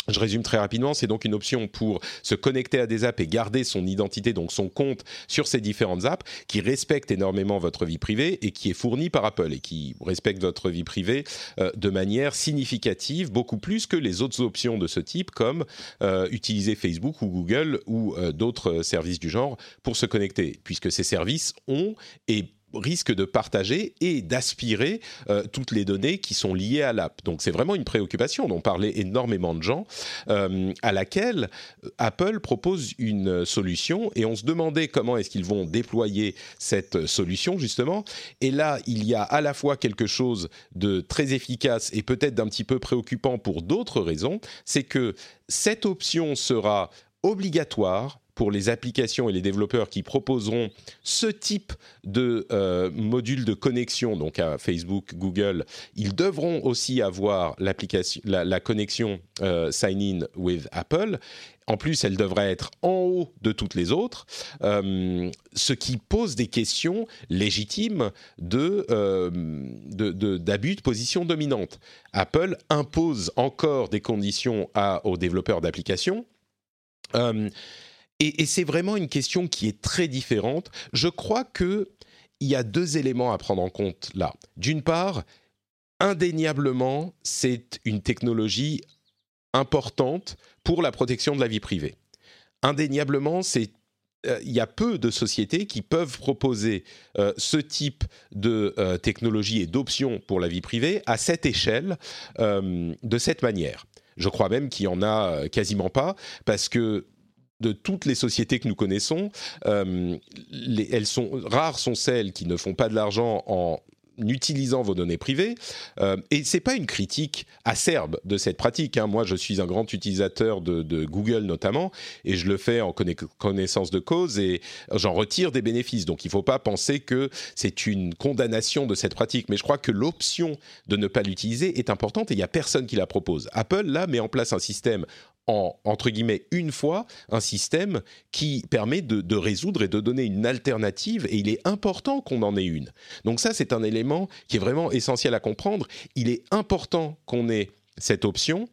je résume très rapidement, c'est donc une option pour se connecter à des apps et garder son identité, donc son compte sur ces différentes apps, qui respecte énormément votre vie privée et qui est fournie par Apple et qui respecte votre vie privée euh, de manière significative, beaucoup plus que les autres options de ce type, comme euh, utiliser Facebook ou Google ou euh, d'autres services du genre pour se connecter, puisque ces services ont et risque de partager et d'aspirer euh, toutes les données qui sont liées à l'app. Donc c'est vraiment une préoccupation dont parlaient énormément de gens, euh, à laquelle euh, Apple propose une solution et on se demandait comment est-ce qu'ils vont déployer cette solution justement. Et là, il y a à la fois quelque chose de très efficace et peut-être d'un petit peu préoccupant pour d'autres raisons, c'est que cette option sera obligatoire pour les applications et les développeurs qui proposeront ce type de euh, module de connexion, donc à Facebook, Google, ils devront aussi avoir l'application, la, connexion euh, Sign In with Apple. En plus, elle devrait être en haut de toutes les autres, euh, ce qui pose des questions légitimes de, d'abus de, position dominante. Apple impose encore des conditions aux développeurs d'applications. Et, c'est vraiment une question qui est très différente. Je crois qu'il y a deux éléments à prendre en compte là. D'une part, indéniablement, c'est une technologie importante pour la protection de la vie privée. Indéniablement, c'est euh, il y a peu de sociétés qui peuvent proposer euh, ce type de euh, technologie et d'options pour la vie privée à cette échelle, de cette manière. Je crois même qu'il y en a quasiment pas, parce que de toutes les sociétés que nous connaissons, euh, elles sont rares sont celles qui ne font pas de l'argent en utilisant vos données privées. Euh, et c'est pas une critique acerbe de cette pratique. Hein. Moi, je suis un grand utilisateur de, Google notamment, et je le fais en connaissance de cause, et j'en retire des bénéfices. Donc, il ne faut pas penser que c'est une condamnation de cette pratique. Mais je crois que l'option de ne pas l'utiliser est importante, et il n'y a personne qui la propose. Apple, là, met en place un système en, entre guillemets, une fois, un système qui permet de, résoudre et de donner une alternative, et il est important qu'on en ait une. Donc ça, c'est un élément qui est vraiment essentiel à comprendre. Il est important qu'on ait cette option,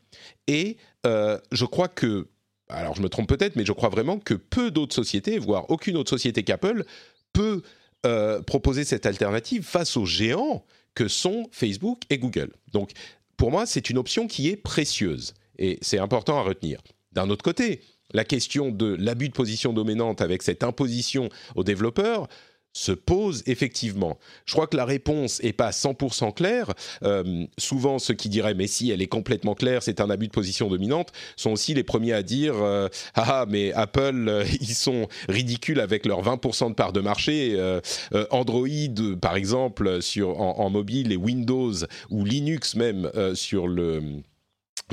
et euh, je crois que, alors je me trompe peut-être, mais je crois vraiment que peu d'autres sociétés, voire aucune autre société qu'Apple, peut euh, proposer cette alternative face aux géants que sont Facebook et Google. Donc pour moi, c'est une option qui est précieuse. Et c'est important à retenir. D'un autre côté, la question de l'abus de position dominante avec cette imposition aux développeurs se pose effectivement. Je crois que la réponse n'est pas 100% claire. Euh, souvent, ceux qui diraient mais si elle est complètement claire, c'est un abus de position dominante, sont aussi les premiers à dire euh, ah, ah mais Apple euh, ils sont ridicules avec leurs 20% de part de marché. Android par exemple sur en, en, mobile et Windows ou Linux même sur le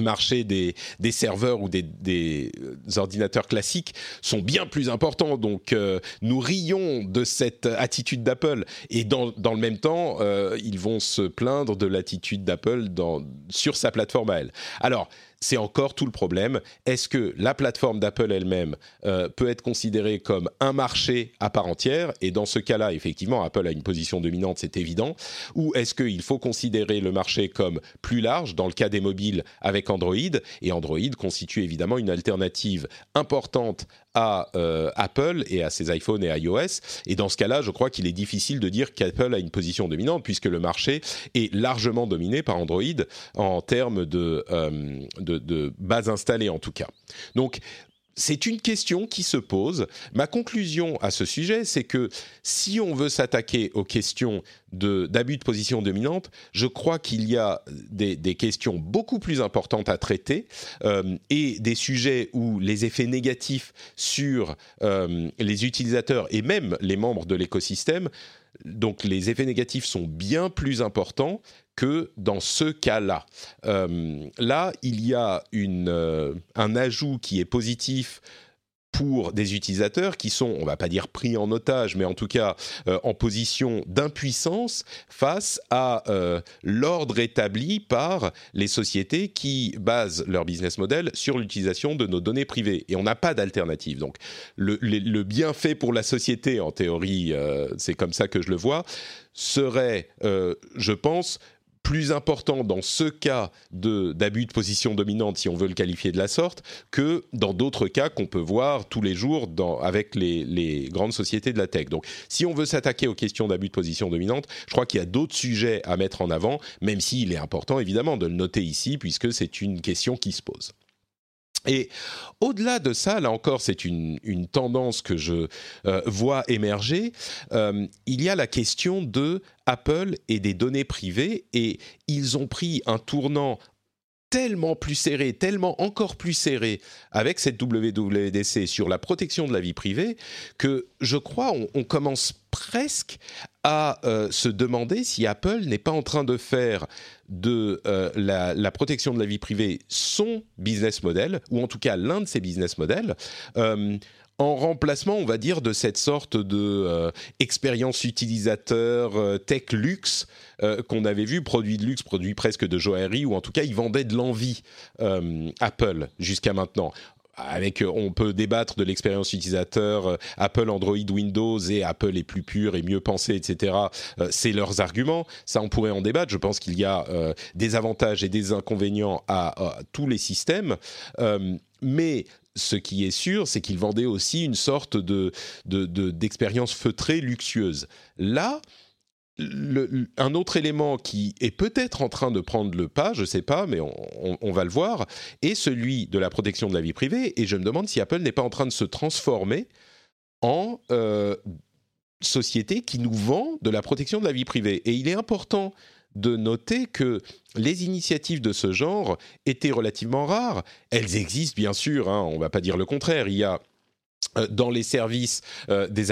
marché des, des serveurs ou des, des, ordinateurs classiques sont bien plus importants. Donc euh, nous rions de cette attitude d'Apple et dans, dans, le même temps, euh, ils vont se plaindre de l'attitude d'Apple sur sa plateforme à elle. Alors, c'est encore tout le problème. Est-ce que la plateforme d'Apple elle-même euh, peut être considérée comme un marché à part entière? Et dans ce cas-là, effectivement, Apple a une position dominante, c'est évident. Ou est-ce qu'il faut considérer le marché comme plus large, dans le cas des mobiles avec Android? Et Android constitue évidemment une alternative importante à euh, Apple et à ses iPhones et iOS. Et dans ce cas-là, je crois qu'il est difficile de dire qu'Apple a une position dominante puisque le marché est largement dominé par Android en termes de, euh, de, de base installée en tout cas. Donc c'est une question qui se pose. Ma conclusion à ce sujet, c'est que si on veut s'attaquer aux questions d'abus de, position dominante, je crois qu'il y a des, questions beaucoup plus importantes à traiter euh, et des sujets où les effets négatifs sur euh, les utilisateurs et même les membres de l'écosystème donc les effets négatifs sont bien plus importants que dans ce cas-là. Euh, là, il y a euh, un ajout qui est positif pour des utilisateurs qui sont, on va pas dire pris en otage, mais en tout cas euh, en position d'impuissance face à l'ordre établi par les sociétés qui basent leur business model sur l'utilisation de nos données privées. Et on n'a pas d'alternative. Donc le, bienfait pour la société, en théorie, c'est comme ça que je le vois, serait, je pense, plus important dans ce cas d'abus de, position dominante, si on veut le qualifier de la sorte, que dans d'autres cas qu'on peut voir tous les jours dans, avec les, les, grandes sociétés de la tech. Donc, si on veut s'attaquer aux questions d'abus de position dominante, je crois qu'il y a d'autres sujets à mettre en avant, même s'il est important évidemment de le noter ici, puisque c'est une question qui se pose. Et au-delà de ça, là encore, c'est une, tendance que je euh, vois émerger. Euh, il y a la question de Apple et des données privées, et ils ont pris un tournant tellement plus serré, tellement encore plus serré avec cette WWDC sur la protection de la vie privée que je crois on, commence presque à euh, se demander si Apple n'est pas en train de faire de euh, la, protection de la vie privée son business model, ou en tout cas l'un de ses business models. Euh, en remplacement, on va dire, de cette sorte de expérience utilisateur tech luxe qu'on avait vu, produit de luxe, produit presque de joaillerie, ou en tout cas, ils vendaient de l'envie Apple jusqu'à maintenant. Avec, on peut débattre de l'expérience utilisateur Apple, Android, Windows et Apple est plus pur et mieux pensé, etc. c'est leurs arguments. Ça, on pourrait en débattre. Je pense qu'il y a des avantages et des inconvénients à, tous les systèmes. mais ce qui est sûr, c'est qu'ils vendaient aussi une sorte de, d'expérience feutrée, luxueuse. Là, un autre élément qui est peut-être en train de prendre le pas, je ne sais pas, mais on, va le voir, est celui de la protection de la vie privée. Et je me demande si Apple n'est pas en train de se transformer en euh, société qui nous vend de la protection de la vie privée. Et il est important de noter que les initiatives de ce genre étaient relativement rares. Elles existent bien sûr, hein, on ne va pas dire le contraire. Il y a euh, dans les services euh, des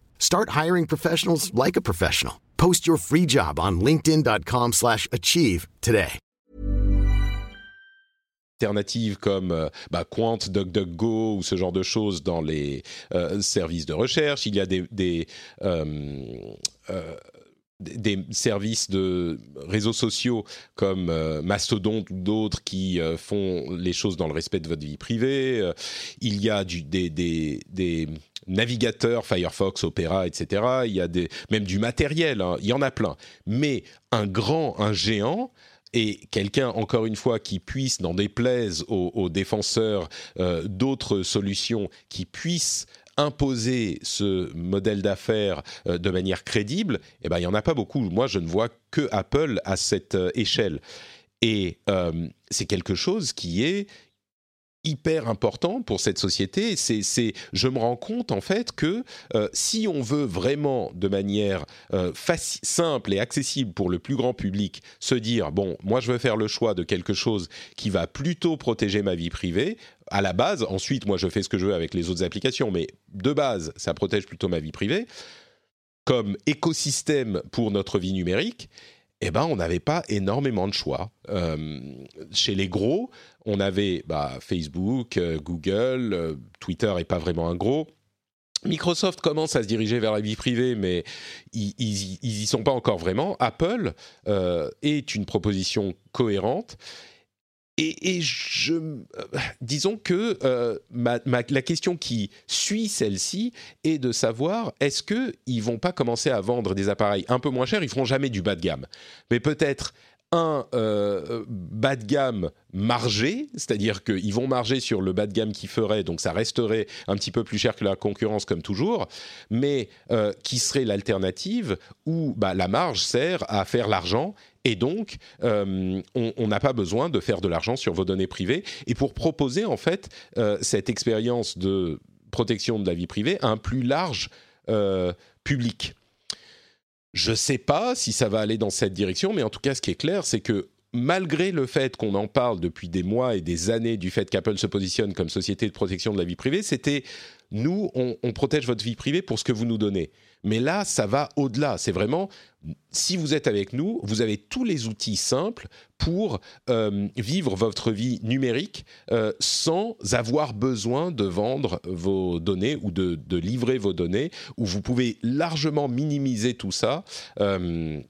Start hiring professionals like a professional. Post your free job on linkedin.com/achieve today. Alternatives comme euh, bah, Quant, DuckDuckGo ou ce genre de choses dans les euh, services de recherche. Il y a des, des euh, euh des services de réseaux sociaux comme euh, Mastodon ou d'autres qui euh, font les choses dans le respect de votre vie privée. Euh, il y a du, des, des, des, navigateurs Firefox, Opera, etc. Il y a des, même du matériel, hein. il y en a plein. Mais un grand, un géant, et quelqu'un, encore une fois, qui puisse, n'en déplaise aux, aux défenseurs d'autres solutions, qui puisse imposer ce modèle d'affaires euh, de manière crédible, eh ben, il n'y en a pas beaucoup. Moi, je ne vois que Apple à cette euh, échelle. Et euh, c'est quelque chose qui est hyper important pour cette société. C'est, je me rends compte en fait que si on veut vraiment de manière simple et accessible pour le plus grand public se dire bon, moi je veux faire le choix de quelque chose qui va plutôt protéger ma vie privée, à la base. Ensuite, moi, je fais ce que je veux avec les autres applications, mais de base, ça protège plutôt ma vie privée. Comme écosystème pour notre vie numérique, eh ben, on n'avait pas énormément de choix. Euh, chez les gros, on avait bah, Facebook, euh, Google, euh, Twitter n'est pas vraiment un gros. Microsoft commence à se diriger vers la vie privée, mais ils n'y sont pas encore vraiment. Apple est une proposition cohérente et, je, euh, disons que euh, la question qui suit celle-ci est de savoir est-ce qu'ils vont pas commencer à vendre des appareils un peu moins chers? Ils feront jamais du bas de gamme, mais peut-être un euh, bas de gamme margé, c'est-à-dire qu'ils vont marger sur le bas de gamme qui ferait, donc ça resterait un petit peu plus cher que la concurrence comme toujours, mais euh, qui serait l'alternative où bah, la marge sert à faire l'argent et donc, euh, on n'a pas besoin de faire de l'argent sur vos données privées. Et pour proposer en fait cette expérience de protection de la vie privée à un plus large public. Je ne sais pas si ça va aller dans cette direction, mais en tout cas, ce qui est clair, c'est que malgré le fait qu'on en parle depuis des mois et des années du fait qu'Apple se positionne comme société de protection de la vie privée, c'était nous, on, protège votre vie privée pour ce que vous nous donnez. Mais là, ça va au-delà. C'est vraiment, si vous êtes avec nous, vous avez tous les outils simples pour euh, vivre votre vie numérique euh, sans avoir besoin de vendre vos données ou de, livrer vos données, où vous pouvez largement minimiser tout ça. Euh,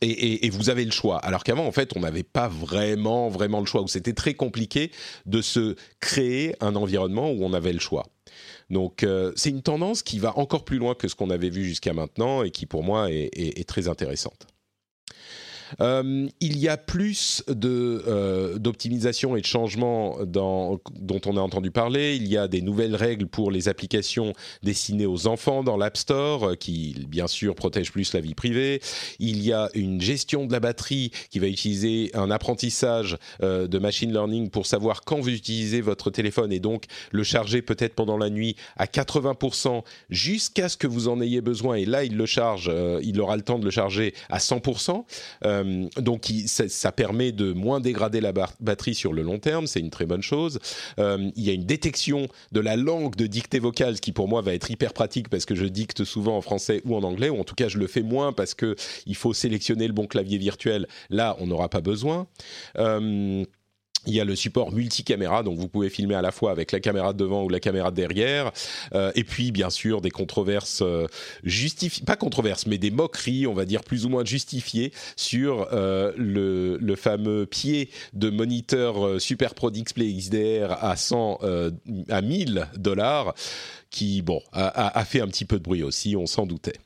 et, vous avez le choix. Alors qu'avant, en fait, on n'avait pas vraiment, vraiment le choix, où c'était très compliqué de se créer un environnement où on avait le choix. Donc euh, c'est une tendance qui va encore plus loin que ce qu'on avait vu jusqu'à maintenant et qui pour moi est très intéressante. Euh, il y a plus euh, d'optimisation et de changements dont on a entendu parler. Il y a des nouvelles règles pour les applications destinées aux enfants dans l'App Store, euh, qui bien sûr protègent plus la vie privée. Il y a une gestion de la batterie qui va utiliser un apprentissage de machine learning pour savoir quand vous utilisez votre téléphone et donc le charger peut-être pendant la nuit à 80% jusqu'à ce que vous en ayez besoin. Et là, il le charge, il aura le temps de le charger à 100%. Euh, donc ça, permet de moins dégrader la batterie sur le long terme, c'est une très bonne chose. Euh, il y a une détection de la langue de dictée vocale, ce qui pour moi va être hyper pratique parce que je dicte souvent en français ou en anglais, ou en tout cas je le fais moins parce que il faut sélectionner le bon clavier virtuel. Là, on n'aura pas besoin. Euh, il y a le support multicaméra, donc vous pouvez filmer à la fois avec la caméra de devant ou la caméra de derrière. Euh, et puis, bien sûr, des controverses euh, justifiées, pas controverses, mais des moqueries, on va dire plus ou moins justifiées sur euh, le, fameux pied de moniteur euh, Super Pro Display XDR à 100, euh, à 1000 dollars, qui, bon, a fait un petit peu de bruit aussi, on s'en doutait.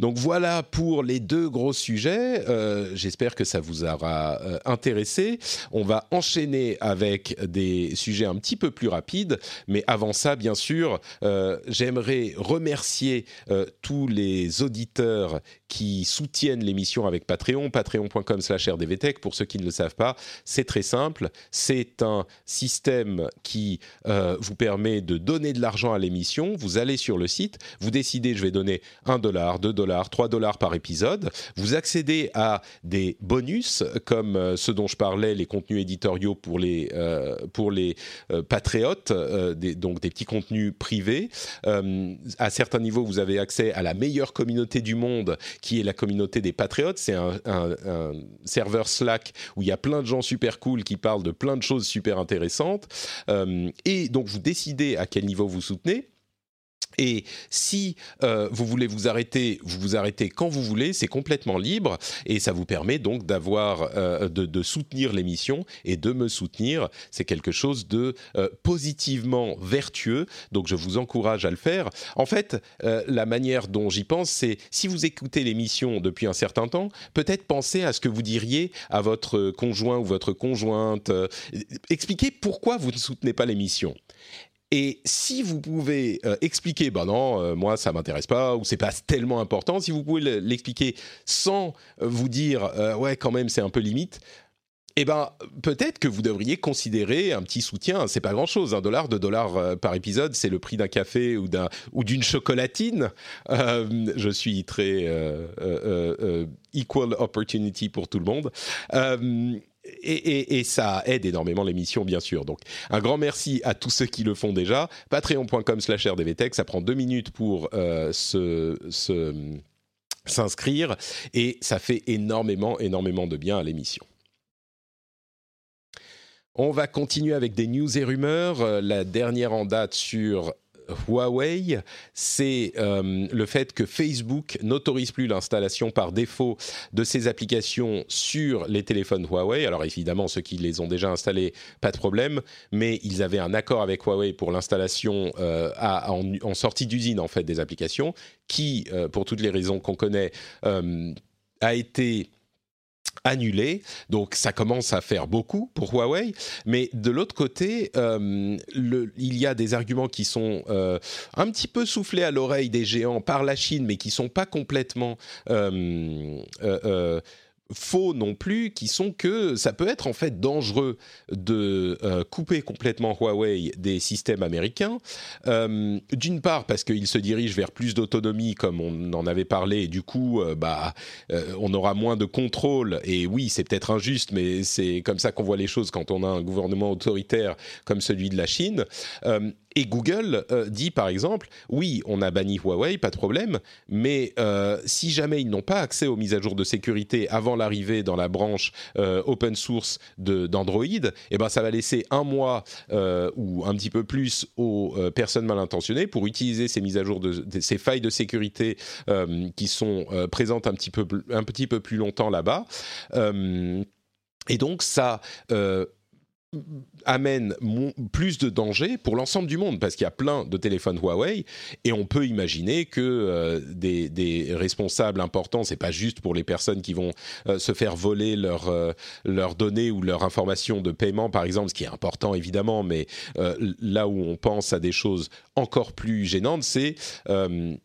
Donc voilà pour les deux gros sujets. Euh, j'espère que ça vous aura euh, intéressé. On va enchaîner avec des sujets un petit peu plus rapides. Mais avant ça, bien sûr, euh, j'aimerais remercier tous les auditeurs qui soutiennent l'émission avec Patreon, patreon.com slash rdvtech. Pour ceux qui ne le savent pas, c'est très simple. C'est un système qui vous permet de donner de l'argent à l'émission. Vous allez sur le site, vous décidez, je vais donner 1 dollar, 2 dollars, 3 dollars par épisode. Vous accédez à des bonus comme euh, ceux dont je parlais, les contenus éditoriaux pour les, euh, pour les euh, patriotes, donc des petits contenus privés. à certains niveaux, vous avez accès à la meilleure communauté du monde, qui est la communauté des patriotes. C'est un, un, serveur Slack où il y a plein de gens super cool qui parlent de plein de choses super intéressantes. et donc, vous décidez à quel niveau vous soutenez. Et si euh, vous voulez vous arrêter, vous vous arrêtez quand vous voulez, c'est complètement libre et ça vous permet donc d'avoir, euh, de, soutenir l'émission et de me soutenir. C'est quelque chose de euh, positivement vertueux, donc je vous encourage à le faire. En fait, la manière dont j'y pense, c'est si vous écoutez l'émission depuis un certain temps, peut-être pensez à ce que vous diriez à votre conjoint ou votre conjointe. expliquez pourquoi vous ne soutenez pas l'émission. Et si vous pouvez euh, expliquer, ben non, euh, moi ça m'intéresse pas ou c'est pas tellement important, si vous pouvez l'expliquer sans euh, vous dire ouais quand même c'est un peu limite, eh ben peut-être que vous devriez considérer un petit soutien. C'est pas grand-chose, un dollar, deux dollars par épisode, c'est le prix d'un café ou d'un ou d'une chocolatine. je suis très equal opportunity pour tout le monde et, ça aide énormément l'émission, bien sûr. Donc, un grand merci à tous ceux qui le font déjà. Patreon.com slash rdvtech, ça prend deux minutes pour euh, s'inscrire et ça fait énormément, énormément de bien à l'émission. On va continuer avec des news et rumeurs. Euh, la dernière en date sur Huawei, c'est euh, le fait que Facebook n'autorise plus l'installation par défaut de ses applications sur les téléphones Huawei. Alors évidemment, ceux qui les ont déjà installés, pas de problème, mais ils avaient un accord avec Huawei pour l'installation euh, en, sortie d'usine en fait des applications, qui, euh, pour toutes les raisons qu'on connaît, a été annulé. Donc ça commence à faire beaucoup pour Huawei. Mais de l'autre côté, euh, il y a des arguments qui sont euh, un petit peu soufflés à l'oreille des géants par la Chine, mais qui sont pas complètement euh, faux non plus, qui sont que ça peut être en fait dangereux de euh, couper complètement Huawei des systèmes américains. Euh, d'une part parce qu'il se dirige vers plus d'autonomie, comme on en avait parlé, et du coup, euh, bah, on aura moins de contrôle. Et oui, c'est peut-être injuste, mais c'est comme ça qu'on voit les choses quand on a un gouvernement autoritaire comme celui de la Chine. Et Google euh, dit par exemple, oui, on a banni Huawei, pas de problème, mais euh, si jamais ils n'ont pas accès aux mises à jour de sécurité avant l'arrivée dans la branche euh, open source d'Android, eh ben ça va laisser un mois ou un petit peu plus aux personnes mal intentionnées pour utiliser ces mises à jour de, ces failles de sécurité qui sont présentes un petit peu un petit peu plus longtemps là-bas. et donc ça amène plus de danger pour l'ensemble du monde parce qu'il y a plein de téléphones Huawei et on peut imaginer que euh, des, responsables importants, c'est pas juste pour les personnes qui vont euh, se faire voler leurs euh, leurs données ou leurs informations de paiement par exemple, ce qui est important évidemment, mais là où on pense à des choses encore plus gênantes, c'est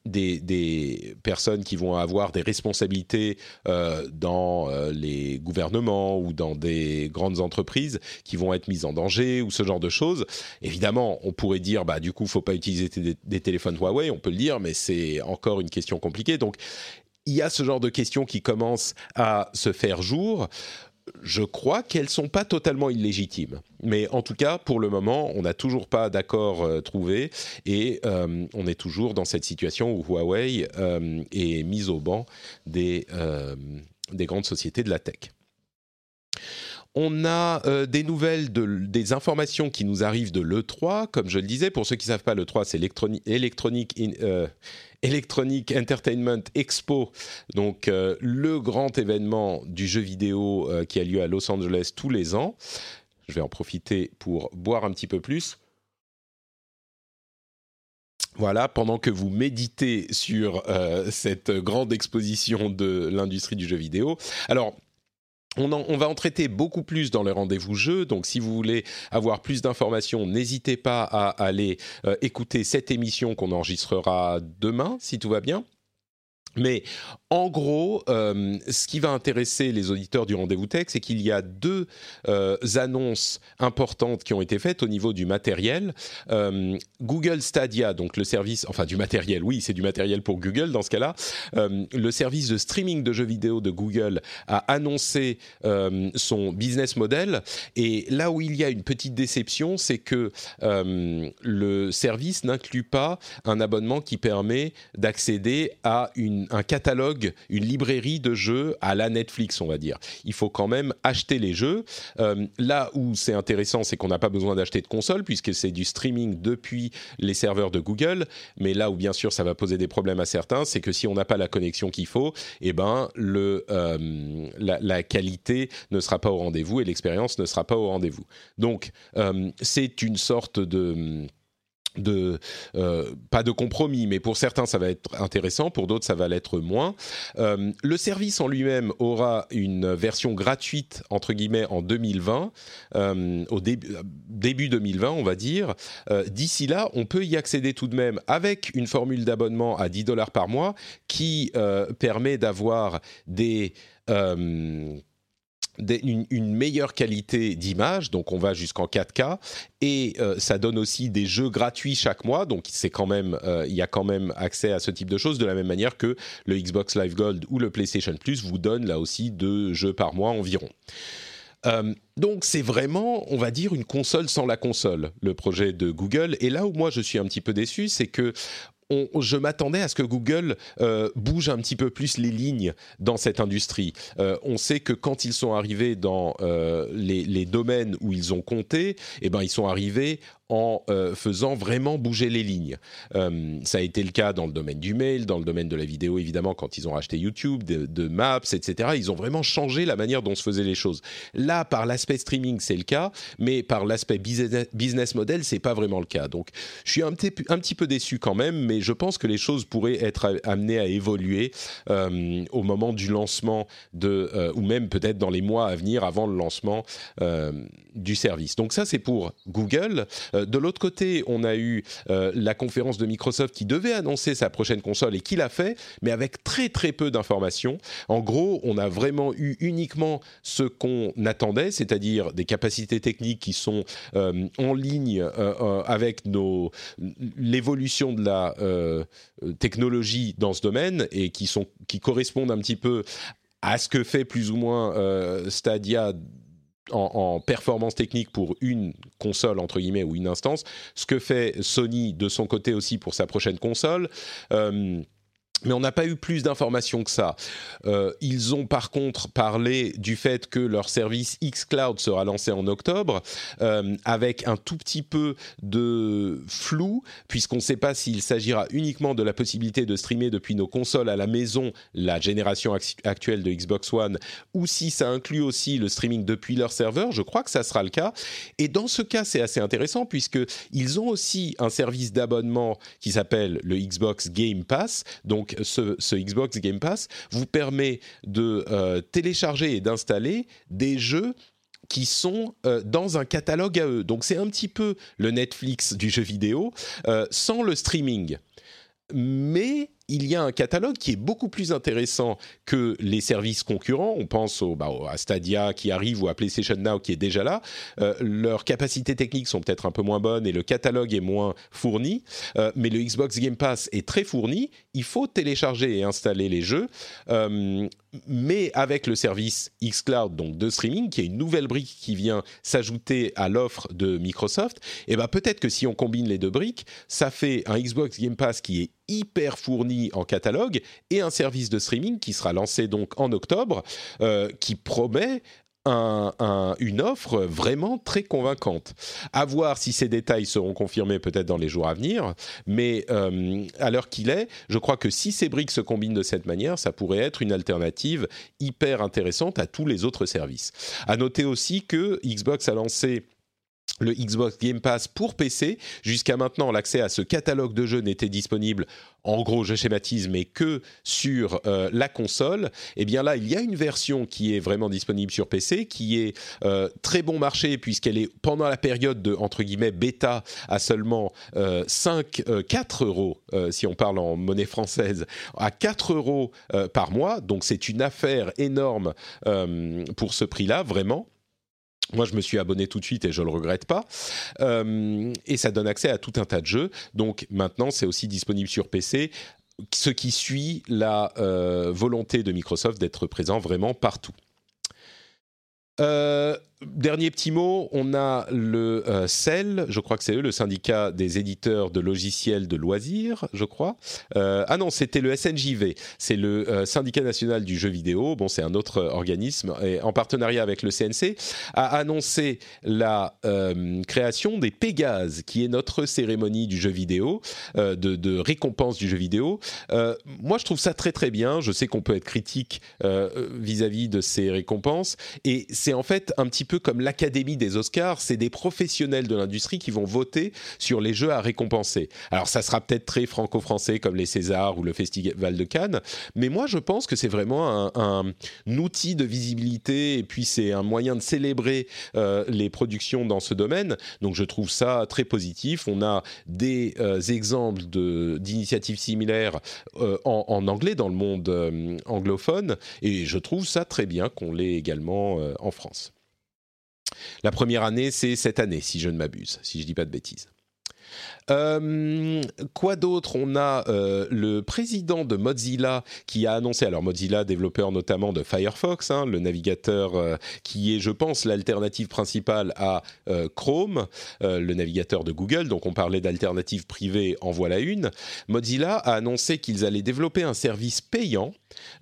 des, des, personnes qui vont avoir des responsabilités dans les gouvernements ou dans des grandes entreprises qui vont être mises en danger ou ce genre de choses. Évidemment, on pourrait dire, bah, du coup, faut pas utiliser des, téléphones Huawei, on peut le dire, mais c'est encore une question compliquée. Donc, il y a ce genre de questions qui commencent à se faire jour. Je crois qu'elles sont pas totalement illégitimes, mais en tout cas, pour le moment, on n'a toujours pas d'accord euh, trouvé et euh, on est toujours dans cette situation où Huawei euh, est mise au banc des, des grandes sociétés de la tech. On a euh, des nouvelles, des informations qui nous arrivent de l'E3. Comme je le disais, pour ceux qui ne savent pas, l'E3, c'est Electronic, euh, Electronic Entertainment Expo, donc euh, le grand événement du jeu vidéo qui a lieu à Los Angeles tous les ans. Je vais en profiter pour boire un petit peu plus. Voilà, pendant que vous méditez sur cette grande exposition de l'industrie du jeu vidéo. Alors, on, va en traiter beaucoup plus dans le rendez-vous jeu, donc si vous voulez avoir plus d'informations, n'hésitez pas à aller euh, écouter cette émission qu'on enregistrera demain, si tout va bien. Mais en gros, euh, ce qui va intéresser les auditeurs du rendez-vous tech, c'est qu'il y a deux euh, annonces importantes qui ont été faites au niveau du matériel. Euh, Google Stadia, donc le service, enfin du matériel, oui, c'est du matériel pour Google dans ce cas-là. le service de streaming de jeux vidéo de Google a annoncé son business model. Et là où il y a une petite déception, c'est que le service n'inclut pas un abonnement qui permet d'accéder à une un catalogue, une librairie de jeux à la Netflix, on va dire. Il faut quand même acheter les jeux. Euh, là où c'est intéressant, c'est qu'on n'a pas besoin d'acheter de console puisque c'est du streaming depuis les serveurs de Google. Mais là où bien sûr ça va poser des problèmes à certains, c'est que si on n'a pas la connexion qu'il faut, eh ben le euh, la, qualité ne sera pas au rendez-vous et l'expérience ne sera pas au rendez-vous. Donc euh, c'est une sorte de de euh, pas de compromis, mais pour certains ça va être intéressant, pour d'autres ça va l'être moins. Euh, le service en lui-même aura une version gratuite entre guillemets en 2020, euh, début 2020 on va dire. D'ici là, on peut y accéder tout de même avec une formule d'abonnement à 10 dollars par mois qui permet d'avoir des une, meilleure qualité d'image, donc on va jusqu'en 4K, et euh, ça donne aussi des jeux gratuits chaque mois, donc c'est quand même, euh, il y a quand même accès à ce type de choses, de la même manière que le Xbox Live Gold ou le PlayStation Plus vous donnent là aussi deux jeux par mois environ. Euh, donc c'est vraiment, on va dire, une console sans la console, le projet de Google. Et là où moi je suis un petit peu déçu, c'est que je m'attendais à ce que Google euh, bouge un petit peu plus les lignes dans cette industrie. Euh, on sait que quand ils sont arrivés dans euh, les, domaines où ils ont compté, eh ben, ils sont arrivés en euh, faisant vraiment bouger les lignes. Euh, ça a été le cas dans le domaine du mail, dans le domaine de la vidéo, évidemment, quand ils ont racheté YouTube, de, Maps, etc. Ils ont vraiment changé la manière dont se faisaient les choses. Là, par l'aspect streaming, c'est le cas, mais par l'aspect business, model, c'est pas vraiment le cas. Donc, je suis un petit, peu déçu quand même, mais je pense que les choses pourraient être amenées à évoluer euh, au moment du lancement de, ou même peut-être dans les mois à venir, avant le lancement du service. Donc ça, c'est pour Google. Euh, de l'autre côté, on a eu euh, la conférence de Microsoft qui devait annoncer sa prochaine console et qui l'a fait, mais avec très très peu d'informations. En gros, on a vraiment eu uniquement ce qu'on attendait, c'est-à-dire des capacités techniques qui sont euh, en ligne avec nos l'évolution de la technologie dans ce domaine et qui sont qui correspondent un petit peu à ce que fait plus ou moins Stadia en, performance technique pour une console entre guillemets ou une instance, ce que fait Sony de son côté aussi pour sa prochaine console. Euh, mais on n'a pas eu plus d'informations que ça. Euh, ils ont par contre parlé du fait que leur service xCloud sera lancé en octobre, euh, avec un tout petit peu de flou, puisqu'on ne sait pas s'il s'agira uniquement de la possibilité de streamer depuis nos consoles à la maison, la génération actuelle de Xbox One, ou si ça inclut aussi le streaming depuis leur serveur. Je crois que ça sera le cas. Et dans ce cas, c'est assez intéressant, puisqu'ils ont aussi un service d'abonnement qui s'appelle le Xbox Game Pass, donc ce, Xbox Game Pass vous permet de euh, télécharger et d'installer des jeux qui sont euh, dans un catalogue à eux. Donc c'est un petit peu le Netflix du jeu vidéo euh, sans le streaming. Mais il y a un catalogue qui est beaucoup plus intéressant que les services concurrents. On pense au, bah, à Stadia qui arrive ou à PlayStation Now qui est déjà là. Euh, leurs capacités techniques sont peut-être un peu moins bonnes et le catalogue est moins fourni. Euh, mais le Xbox Game Pass est très fourni. Il faut télécharger et installer les jeux. Euh, mais avec le service xCloud, donc de streaming, qui est une nouvelle brique qui vient s'ajouter à l'offre de Microsoft, et eh ben peut-être que si on combine les deux briques, ça fait un Xbox Game Pass qui est hyper fourni en catalogue et un service de streaming qui sera lancé donc en octobre, euh, qui promet une offre vraiment très convaincante. À voir si ces détails seront confirmés peut-être dans les jours à venir, mais euh, à l'heure qu'il est, je crois que si ces briques se combinent de cette manière, ça pourrait être une alternative hyper intéressante à tous les autres services. À noter aussi que Xbox a lancé le Xbox Game Pass pour PC. Jusqu'à maintenant, l'accès à ce catalogue de jeux n'était disponible, en gros, je schématise, mais que sur euh, la console. Et eh bien là, il y a une version qui est vraiment disponible sur PC, qui est euh, très bon marché puisqu'elle est pendant la période de entre guillemets bêta à seulement 5, euh, 4 euros si on parle en monnaie française, à 4 euros par mois. Donc c'est une affaire énorme pour ce prix-là, vraiment. Moi, je me suis abonné tout de suite et je le regrette pas. Euh, et ça donne accès à tout un tas de jeux. Donc maintenant, c'est aussi disponible sur PC, ce qui suit la euh, volonté de Microsoft d'être présent vraiment partout. Euh, Dernier petit mot, on a le euh, CEL, je crois que c'est eux, le syndicat des éditeurs de logiciels de loisirs, je crois. Euh, ah non, c'était le SNJV, c'est le euh, syndicat national du jeu vidéo. Bon, c'est un autre organisme et en partenariat avec le CNC a annoncé la création des Pégases, qui est notre cérémonie du jeu vidéo, de, de, récompense du jeu vidéo. moi, je trouve ça très très bien. Je sais qu'on peut être critique vis-à-vis -vis de ces récompenses et c'est en fait un petit peu comme l'Académie des Oscars, c'est des professionnels de l'industrie qui vont voter sur les jeux à récompenser. Alors ça sera peut-être très franco-français comme les Césars ou le Festival de Cannes, mais moi je pense que c'est vraiment un, outil de visibilité et puis c'est un moyen de célébrer euh, les productions dans ce domaine. Donc je trouve ça très positif. On a des euh, exemples d'initiatives similaires euh, en, en, anglais dans le monde anglophone et je trouve ça très bien qu'on l'ait également en France. La première année, c'est cette année, si je ne m'abuse, si je ne dis pas de bêtises. Euh, quoi d'autre? On a euh, le président de Mozilla qui a annoncé, alors Mozilla, développeur notamment de Firefox, hein, le navigateur euh, qui est, je pense, l'alternative principale à Chrome, le navigateur de Google. Donc on parlait d'alternative privée, en voilà une. Mozilla a annoncé qu'ils allaient développer un service payant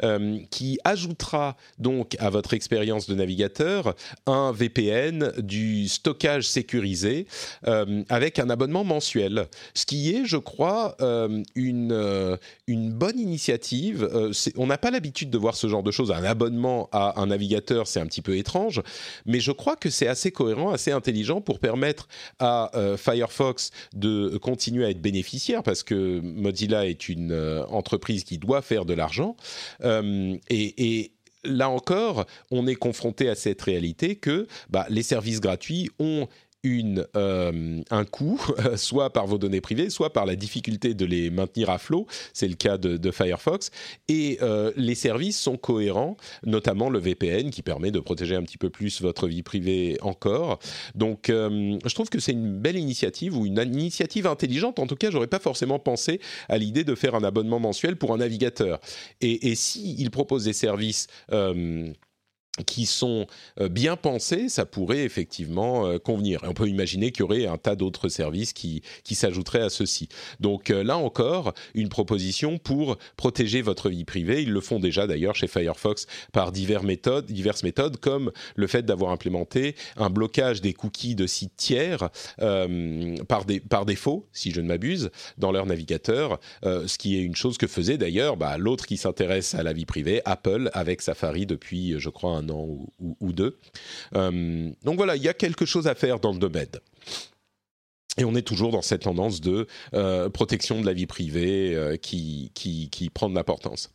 euh, qui ajoutera donc à votre expérience de navigateur un VPN, du stockage sécurisé euh, avec un abonnement mensuel. Ce qui est, je crois, euh, une, une bonne initiative. on n'a pas l'habitude de voir ce genre de choses. Un abonnement à un navigateur, c'est un petit peu étrange, mais je crois que c'est assez cohérent, assez intelligent pour permettre à Firefox de continuer à être bénéficiaire parce que Mozilla est une entreprise qui doit faire de l'argent. Euh, et, là encore, on est confronté à cette réalité que bah, les services gratuits ont une, euh, un coût, <laughs> soit par vos données privées, soit par la difficulté de les maintenir à flot. C'est le cas de, Firefox. Et euh, les services sont cohérents, notamment le VPN qui permet de protéger un petit peu plus votre vie privée encore. Donc, euh, je trouve que c'est une belle initiative ou une initiative intelligente. En tout cas, j'aurais pas forcément pensé à l'idée de faire un abonnement mensuel pour un navigateur. Et, et si il propose des services qui sont euh, bien pensés, ça pourrait effectivement euh, convenir. Et on peut imaginer qu'il y aurait un tas d'autres services qui, qui s'ajouteraient à ceci. Donc euh, là encore, une proposition pour protéger votre vie privée. Ils le font déjà d'ailleurs chez Firefox par diverses méthodes, diverses méthodes comme le fait d'avoir implémenté un blocage des cookies de sites tiers par, des, par défaut, si je ne m'abuse, dans leur navigateur, ce qui est une chose que faisait d'ailleurs bah, l'autre qui s'intéresse à la vie privée, Apple, avec Safari depuis, je crois, un an ou, deux. Euh, donc voilà, il y a quelque chose à faire dans le domaine. Et on est toujours dans cette tendance de euh, protection de la vie privée euh, qui, qui, prend de l'importance.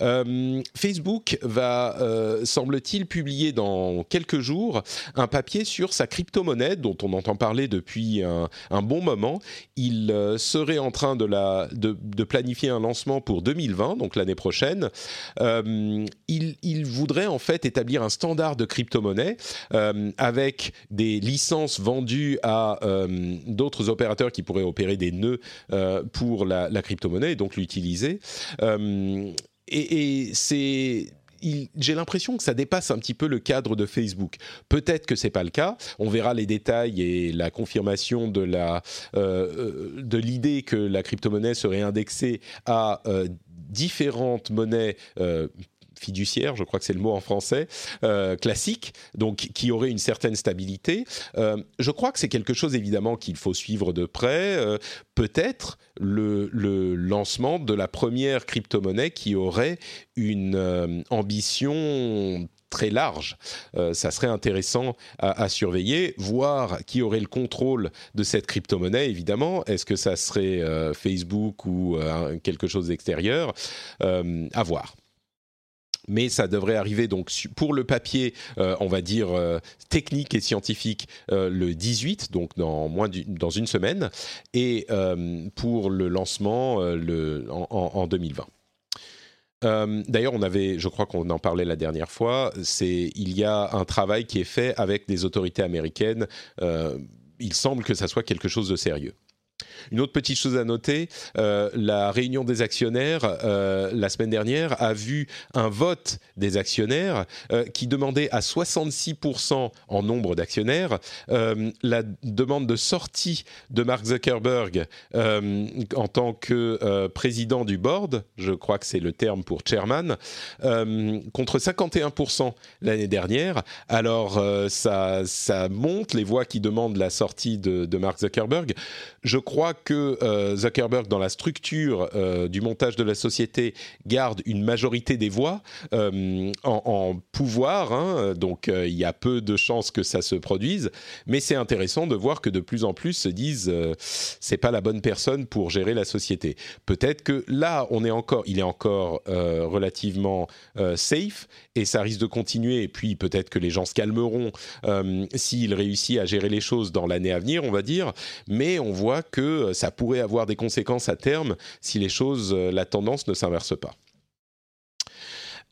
Euh, Facebook va, semble-t-il, publier dans quelques jours un papier sur sa crypto-monnaie dont on entend parler depuis un, bon moment. Il serait en train de, la, de, planifier un lancement pour 2020, donc l'année prochaine. il, il, voudrait en fait établir un standard de crypto-monnaie avec des licences vendues à d'autres opérateurs qui pourraient opérer des nœuds euh, pour la, crypto-monnaie et donc l'utiliser. Euh, et, c'est j'ai l'impression que ça dépasse un petit peu le cadre de Facebook. Peut-être que c'est pas le cas. On verra les détails et la confirmation de euh, de l'idée que la crypto-monnaie serait indexée à différentes monnaies fiduciaire, je crois que c'est le mot en français, euh, classique, donc qui aurait une certaine stabilité. Euh, je crois que c'est quelque chose évidemment qu'il faut suivre de près. Euh, peut-être le, lancement de la première crypto-monnaie qui aurait une ambition très large. ça serait intéressant à, surveiller, voir qui aurait le contrôle de cette crypto-monnaie, évidemment. Est-ce que ça serait Facebook ou quelque chose d'extérieur? À voir mais ça devrait arriver donc pour le papier, euh, on va dire euh, technique et scientifique, euh, le 18, donc dans une semaine, et pour le lancement le, en, 2020. D'ailleurs, on avait, je crois qu'on en parlait la dernière fois, il y a un travail qui est fait avec des autorités américaines. il semble que ça soit quelque chose de sérieux. Une autre petite chose à noter, euh, la réunion des actionnaires euh, la semaine dernière a vu un vote des actionnaires euh, qui demandait à 66% en nombre d'actionnaires la demande de sortie de Mark Zuckerberg en tant que président du board, je crois que c'est le terme pour chairman, contre 51% l'année dernière. Alors ça, monte les voix qui demandent la sortie de, Mark Zuckerberg. Que euh, Zuckerberg, dans la structure euh, du montage de la société, garde une majorité des voix euh, en, pouvoir. Hein. donc il y a peu de chances que ça se produise. Mais c'est intéressant de voir que de plus en plus se disent c'est pas la bonne personne pour gérer la société. Peut-être que là, on est encore, il est encore relativement safe et ça risque de continuer. Et puis peut-être que les gens se calmeront s'il réussit à gérer les choses dans l'année à venir, on va dire. Mais on voit que ça pourrait avoir des conséquences à terme si les choses, euh, la tendance ne s'inverse pas.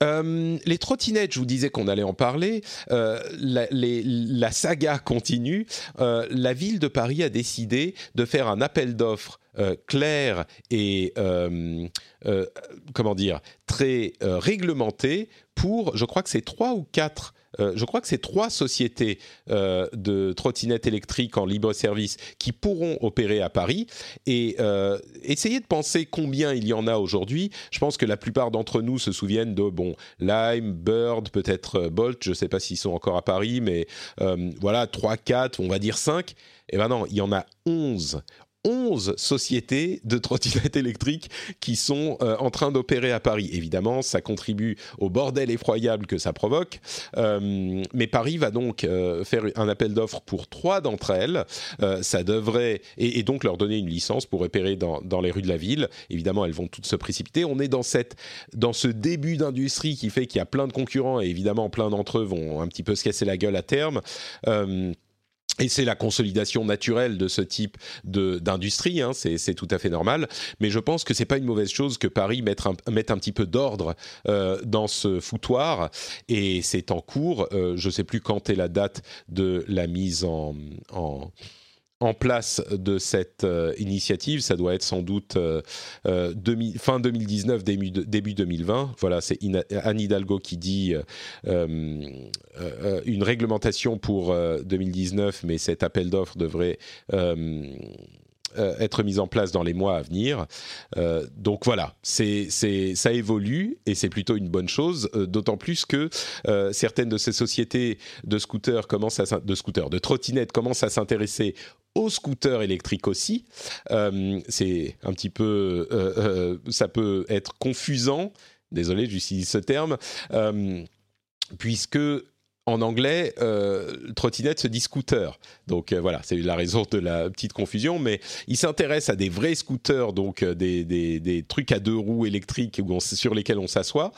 Euh, les trottinettes, je vous disais qu'on allait en parler. Euh, la, saga continue. la ville de Paris a décidé de faire un appel d'offres clair et comment dire très réglementé pour, je crois que c'est trois ou quatre euh, je crois que c'est trois sociétés euh, de trottinettes électriques en libre service qui pourront opérer à Paris. Et euh, essayez de penser combien il y en a aujourd'hui. Je pense que la plupart d'entre nous se souviennent de bon Lime, Bird, peut-être Bolt. Je ne sais pas s'ils sont encore à Paris, mais voilà, 3, 4, on va dire 5. Et ben non, il y en a 11. 11 sociétés de trottinettes électriques qui sont euh, en train d'opérer à Paris. Évidemment, ça contribue au bordel effroyable que ça provoque. Euh, mais Paris va donc euh, faire un appel d'offres pour trois d'entre elles. ça devrait et, donc leur donner une licence pour opérer dans, dans, les rues de la ville. Évidemment, elles vont toutes se précipiter. On est dans cette dans ce début d'industrie qui fait qu'il y a plein de concurrents et évidemment plein d'entre eux vont un petit peu se casser la gueule à terme. Et c'est la consolidation naturelle de ce type d'industrie, hein, c'est tout à fait normal. Mais je pense que c'est pas une mauvaise chose que Paris mette un, mette un petit peu d'ordre euh, dans ce foutoir. Et c'est en cours. Euh, je sais plus quand est la date de la mise en en place de cette euh, initiative. Ça doit être sans doute euh, euh, fin 2019, début, début 2020. Voilà, c'est Anne Hidalgo qui dit une réglementation pour 2019, mais cet appel d'offres devrait être mis en place dans les mois à venir. donc voilà, c'est, ça évolue et c'est plutôt une bonne chose, d'autant plus que certaines de ces sociétés de scooters commencent à, de scooters, de trottinettes commencent à s'intéresser aux scooters électriques aussi. Euh, c'est un petit peu, euh, euh, ça peut être confusant. Désolé, j'utilise ce terme, puisque en anglais, trottinette se dit scooter. Donc voilà, c'est la raison de la petite confusion. Mais il s'intéresse à des vrais scooters, donc des, des, trucs à deux roues électriques sur lesquels on s'assoit.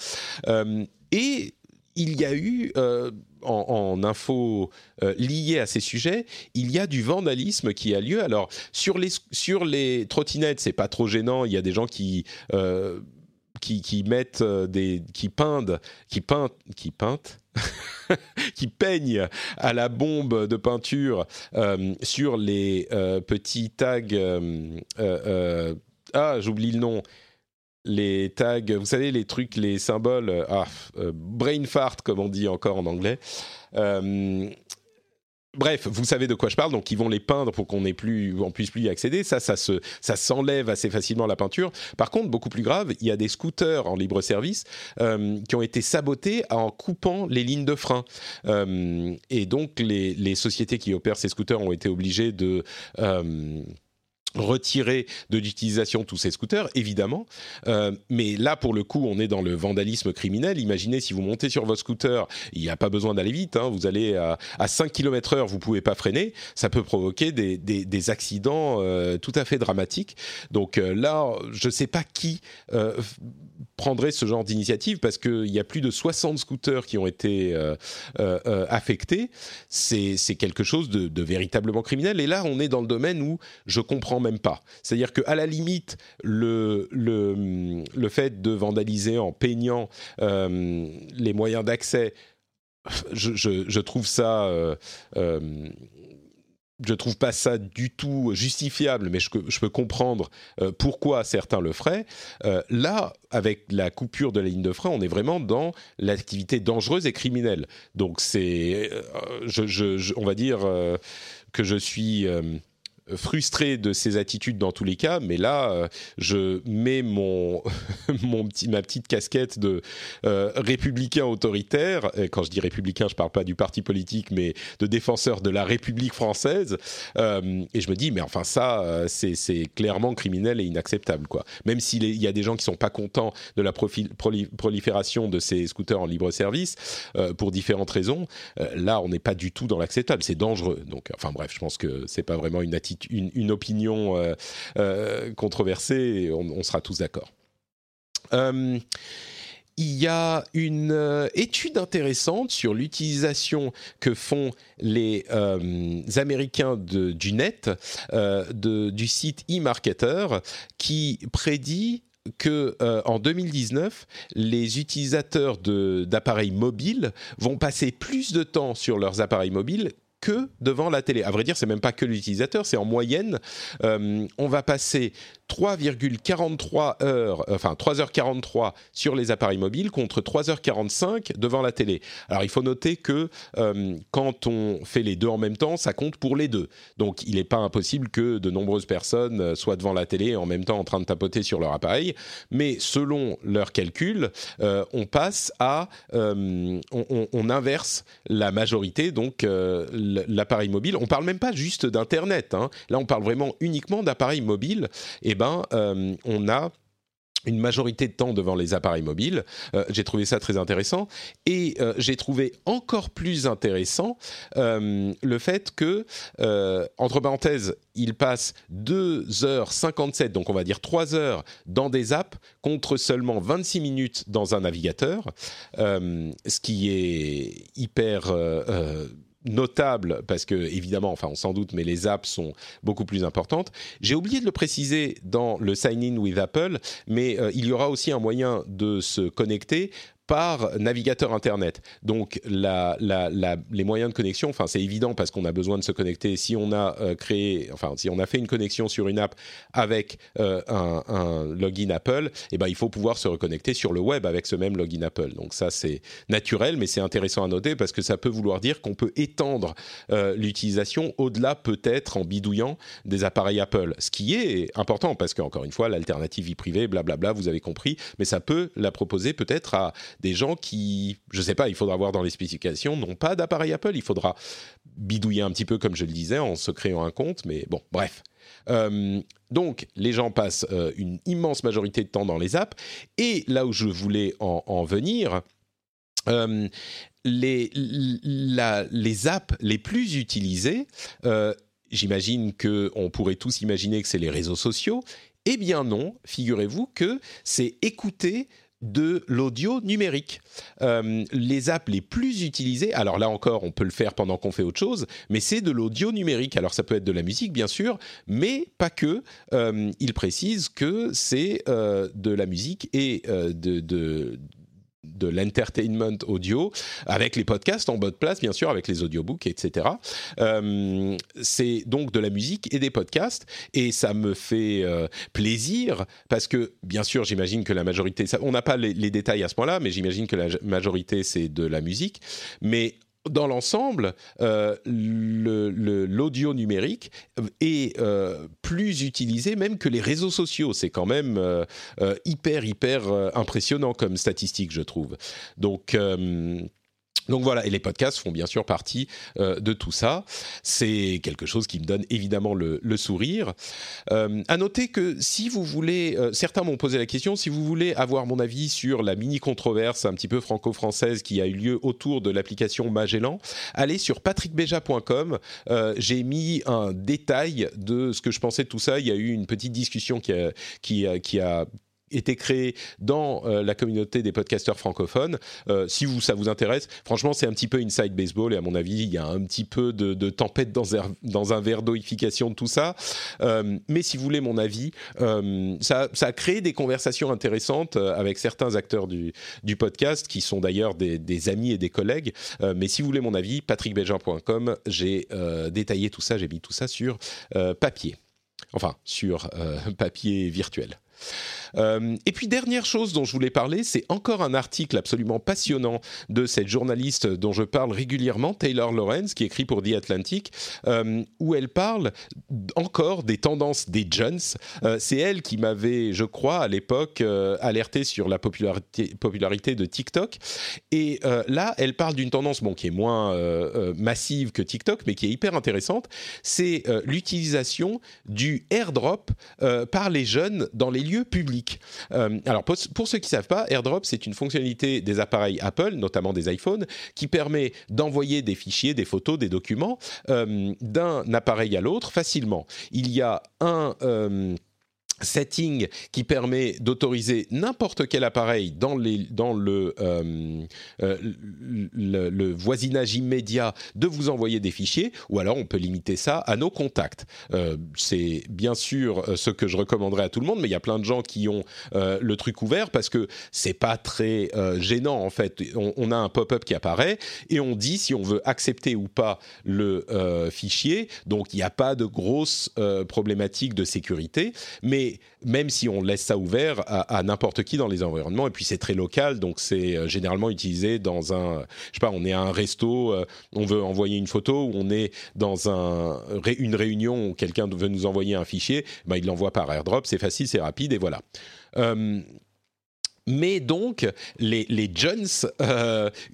et il y a eu en, info euh, liée à ces sujets, il y a du vandalisme qui a lieu. Alors sur les sur les trottinettes, c'est pas trop gênant. Il y a des gens qui euh, qui, mettent euh, des qui peindent qui peignent qui peintent <laughs> qui peignent à la bombe de peinture sur les petits tags ah j'oublie le nom les tags, vous savez, les trucs, les symboles, euh, ah, euh, brain fart, comme on dit encore en anglais. Euh, bref, vous savez de quoi je parle, donc ils vont les peindre pour qu'on plus, puisse plus y accéder. Ça, ça se, ça s'enlève assez facilement la peinture. Par contre, beaucoup plus grave, il y a des scooters en libre service qui ont été sabotés en coupant les lignes de frein. et donc, les, sociétés qui opèrent ces scooters ont été obligées de retirer de l'utilisation tous ces scooters, évidemment. Euh, mais là, pour le coup, on est dans le vandalisme criminel. Imaginez si vous montez sur votre scooter, il n'y a pas besoin d'aller vite, hein, vous allez à, à 5 km heure, vous pouvez pas freiner, ça peut provoquer des, accidents euh, tout à fait dramatiques. Donc euh, là, je ne sais pas qui prendrait ce genre d'initiative parce qu'il y a plus de 60 scooters qui ont été affectés. C'est quelque chose de véritablement criminel. Et là, on est dans le domaine où je comprends même pas. C'est-à-dire qu'à la limite, le, le, le, fait de vandaliser en peignant euh, les moyens d'accès, je, je, trouve ça... Euh, euh, je trouve pas ça du tout justifiable, mais je, je peux comprendre pourquoi certains le feraient. là, avec la coupure de la ligne de frein, on est vraiment dans l'activité dangereuse et criminelle. Donc c'est, je, je, on va dire que je suis frustré de ces attitudes dans tous les cas, mais là, euh, je mets mon, <laughs> mon petit, ma petite casquette de euh, républicain autoritaire. quand je dis républicain, je parle pas du parti politique, mais de défenseur de la République française. Euh, et je me dis, mais enfin ça, c'est clairement criminel et inacceptable, quoi. Même s'il y a des gens qui sont pas contents de la prolifération de ces scooters en libre service pour différentes raisons, là, on n'est pas du tout dans l'acceptable. C'est dangereux. Donc, enfin bref, je pense que c'est pas vraiment une attitude une, opinion euh, euh, controversée, on, sera tous d'accord. Euh, il y a une étude intéressante sur l'utilisation que font les Américains du net, de, du site eMarketer, qui prédit que en 2019, les utilisateurs d'appareils mobiles vont passer plus de temps sur leurs appareils mobiles que devant la télé. À vrai dire, c'est même pas que l'utilisateur, c'est en moyenne, euh, on va passer 3,43 heures, enfin 3h43 sur les appareils mobiles contre 3h45 devant la télé. Alors il faut noter que euh, quand on fait les deux en même temps, ça compte pour les deux. Donc il n'est pas impossible que de nombreuses personnes euh, soient devant la télé en même temps en train de tapoter sur leur appareil. Mais selon leurs calculs, euh, on passe à, on, inverse la majorité, donc l'appareil mobile. On parle même pas juste d'internet. Hein. Là, on parle vraiment uniquement d'appareils mobiles. Et eh ben, on a une majorité de temps devant les appareils mobiles. Euh, j'ai trouvé ça très intéressant. Et euh, j'ai trouvé encore plus intéressant euh, le fait que, entre parenthèses, il passe 2h57, donc on va dire 3 heures dans des apps contre seulement 26 minutes dans un navigateur, ce qui est hyper notable parce que évidemment, enfin on s'en doute, mais les apps sont beaucoup plus importantes. J'ai oublié de le préciser dans le sign in with Apple, mais euh, il y aura aussi un moyen de se connecter par navigateur Internet. Donc les moyens de connexion, enfin c'est évident parce qu'on a besoin de se connecter. Si on a euh, créé, enfin si on a fait une connexion sur une app avec euh, un, login Apple, eh ben il faut pouvoir se reconnecter sur le web avec ce même login Apple. Donc ça c'est naturel, mais c'est intéressant à noter parce que ça peut vouloir dire qu'on peut étendre euh, l'utilisation au-delà peut-être en bidouillant des appareils Apple, ce qui est important parce qu'encore une fois l'alternative vie privée, blablabla, vous avez compris, mais ça peut la proposer peut-être à des gens qui, je ne sais pas, il faudra voir dans les spécifications, n'ont pas d'appareil Apple. Il faudra bidouiller un petit peu, comme je le disais, en se créant un compte. Mais bon, bref. Euh, donc, les gens passent euh, une immense majorité de temps dans les apps. Et là où je voulais en, venir, euh, les, les apps les plus utilisées, j'imagine qu'on pourrait tous imaginer que c'est les réseaux sociaux. Eh bien non, figurez-vous que c'est écouter de l'audio numérique. Euh, les apps les plus utilisées, alors là encore, on peut le faire pendant qu'on fait autre chose, mais c'est de l'audio numérique. Alors ça peut être de la musique, bien sûr, mais pas que. Euh, il précise que c'est euh, de la musique et de, de de l'entertainment audio, avec les podcasts en de place, bien sûr, avec les audiobooks, etc. Euh, c'est donc de la musique et des podcasts, et ça me fait euh, plaisir, parce que, bien sûr, j'imagine que la majorité, on n'a pas les, les, détails à ce point-là, mais j'imagine que la majorité, c'est de la musique, mais dans l'ensemble, euh, l'audio numérique est euh, plus utilisé même que les réseaux sociaux. C'est quand même euh, hyper, hyper impressionnant comme statistique, je trouve. Donc, donc voilà, et les podcasts font bien sûr partie euh, de tout ça. C'est quelque chose qui me donne évidemment le, sourire. Euh, à noter que si vous voulez, euh, certains m'ont posé la question, si vous voulez avoir mon avis sur la mini controverse un petit peu franco-française qui a eu lieu autour de l'application Magellan, allez sur patrickbeja.com. J'ai mis un détail de ce que je pensais de tout ça. Il y a eu une petite discussion qui a été créé dans euh, la communauté des podcasteurs francophones. Euh, si vous, ça vous intéresse, franchement, c'est un petit peu inside baseball et à mon avis, il y a un petit peu de, tempête dans un, dans verre d'oification de tout ça. Euh, mais si vous voulez mon avis, ça, a créé des conversations intéressantes avec certains acteurs du, podcast qui sont d'ailleurs des, des, amis et des collègues. mais si vous voulez mon avis, patrickbelgian.com, j'ai détaillé tout ça, j'ai mis tout ça sur papier. Enfin, sur <laughs> papier virtuel. Euh, et puis dernière chose dont je voulais parler, c'est encore un article absolument passionnant de cette journaliste dont je parle régulièrement, Taylor Lawrence, qui écrit pour The Atlantic, euh, où elle parle encore des tendances des jeunes. Euh, c'est elle qui m'avait, je crois, à l'époque, alerté sur la popularité, de TikTok. Et là, elle parle d'une tendance bon, qui est moins massive que TikTok, mais qui est hyper intéressante. C'est l'utilisation du airdrop par les jeunes dans les lieux publics. Euh, alors pour, ceux qui ne savent pas, AirDrop c'est une fonctionnalité des appareils Apple, notamment des iPhones, qui permet d'envoyer des fichiers, des photos, des documents euh, d'un appareil à l'autre facilement. Il y a un euh, setting qui permet d'autoriser n'importe quel appareil dans, euh, euh, le, voisinage immédiat de vous envoyer des fichiers, ou alors on peut limiter ça à nos contacts. Euh, c'est bien sûr ce que je recommanderais à tout le monde, mais il y a plein de gens qui ont le truc ouvert parce que c'est pas très gênant en fait. On, on a un pop-up qui apparaît et on dit si on veut accepter ou pas le fichier. Donc il n'y a pas de grosses problématiques de sécurité, mais même si on laisse ça ouvert à, n'importe qui dans les environnements, et puis c'est très local, donc c'est euh, généralement utilisé dans un, je sais pas, on est à un resto, euh, on veut envoyer une photo, ou on est dans un, une réunion où quelqu'un veut nous envoyer un fichier, ben il l'envoie par AirDrop, c'est facile, c'est rapide, et voilà. Euh, mais donc, les, les Jones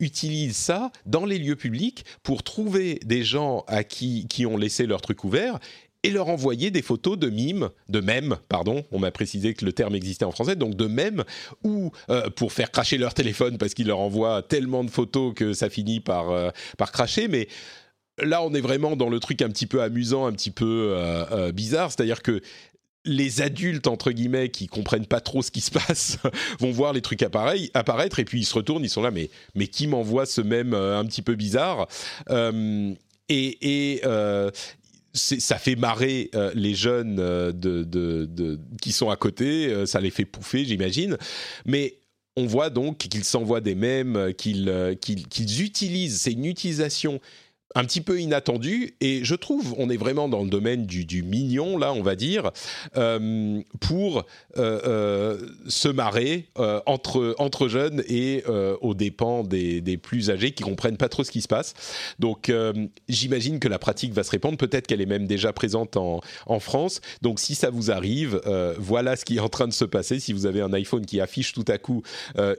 utilisent ça dans les lieux publics pour trouver des gens à qui, qui ont laissé leur truc ouvert et leur envoyer des photos de mimes, de mèmes, pardon, on m'a précisé que le terme existait en français, donc de mèmes, ou euh, pour faire cracher leur téléphone parce qu'ils leur envoient tellement de photos que ça finit par, euh, par cracher, mais là on est vraiment dans le truc un petit peu amusant, un petit peu euh, bizarre, c'est-à-dire que les adultes entre guillemets qui comprennent pas trop ce qui se passe <laughs> vont voir les trucs apparaître et puis ils se retournent, ils sont là mais mais qui m'envoie ce même un petit peu bizarre et, et ça fait marrer euh, les jeunes euh, qui sont à côté, euh, ça les fait pouffer, j'imagine. Mais on voit donc qu'ils s'envoient des mèmes, qu'ils utilisent, c'est une utilisation un petit peu inattendu et je trouve on est vraiment dans le domaine du, mignon là on va dire euh, pour euh, euh, se marrer entre entre jeunes et aux dépens des, des, plus âgés qui comprennent pas trop ce qui se passe. Donc j'imagine que la pratique va se répandre. Peut-être qu'elle est même déjà présente en, en France. Donc si ça vous arrive voilà ce qui est en train de se passer. Si vous avez un iPhone qui affiche tout à coup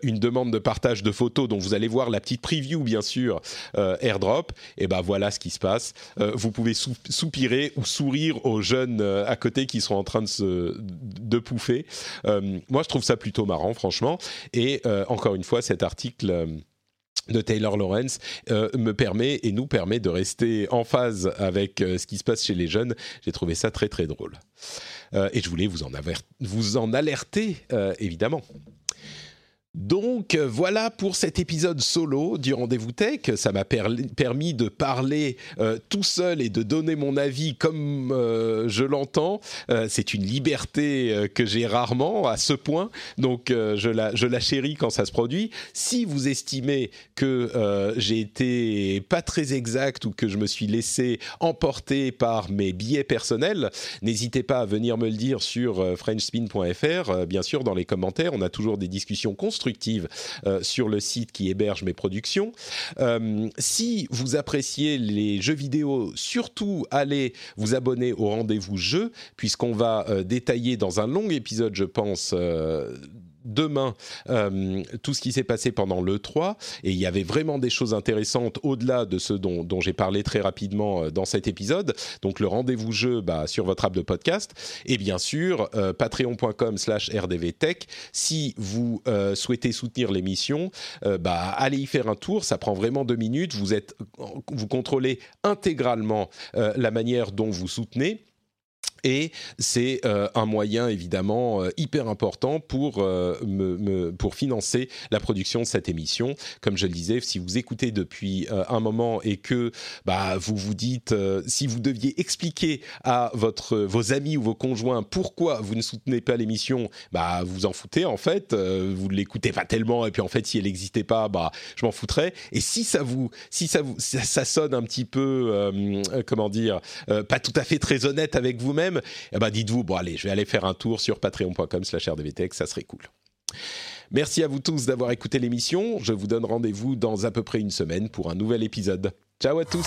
une demande de partage de photos dont vous allez voir la petite preview bien sûr AirDrop et ben voilà ce qui se passe. Euh, vous pouvez soupirer ou sourire aux jeunes euh, à côté qui sont en train de se pouffer. Euh, moi, je trouve ça plutôt marrant, franchement. Et encore une fois, cet article de Taylor Lawrence me permet et nous permet de rester en phase avec ce qui se passe chez les jeunes. J'ai trouvé ça très très drôle. et je voulais vous en, vous en alerter, évidemment. Donc euh, voilà pour cet épisode solo du Rendez-vous Tech. Ça m'a permis de parler euh, tout seul et de donner mon avis comme euh, je l'entends. c'est une liberté que j'ai rarement à ce point, donc je, la, je la chéris quand ça se produit. Si vous estimez que j'ai été pas très exact ou que je me suis laissé emporter par mes billets personnels, n'hésitez pas à venir me le dire sur frenchspin.fr. bien sûr, dans les commentaires, on a toujours des discussions constructives constructive euh, sur le site qui héberge mes productions. Euh, si vous appréciez les jeux vidéo, surtout allez vous abonner au rendez-vous jeu, puisqu'on va euh, détailler dans un long épisode, je pense, demain euh, tout ce qui s'est passé pendant l'E3 et il y avait vraiment des choses intéressantes au-delà de ce dont, j'ai parlé très rapidement euh, dans cet épisode. Donc le rendez-vous jeu bah, sur votre app de podcast. Et bien sûr euh, patreon.com slash rdvtech. Si vous souhaitez soutenir l'émission, bah, allez y faire un tour, ça prend vraiment deux minutes, vous, êtes, vous contrôlez intégralement la manière dont vous soutenez et c'est euh, un moyen évidemment euh, hyper important pour, euh, me, pour financer la production de cette émission. Comme je le disais, si vous écoutez depuis un moment et que bah, vous vous dites, si vous deviez expliquer à votre, vos amis ou vos conjoints pourquoi vous ne soutenez pas l'émission, bah, vous en foutez en fait, vous ne l'écoutez pas tellement et puis en fait si elle n'existait pas, bah, je m'en foutrais. Et si ça vous, si ça, vous, ça sonne un petit peu, comment dire, pas tout à fait très honnête avec vous-même, eh ben dites-vous, bon allez, je vais aller faire un tour sur patreon.com slash rdvtech, ça serait cool. Merci à vous tous d'avoir écouté l'émission. Je vous donne rendez-vous dans à peu près une semaine pour un nouvel épisode. Ciao à tous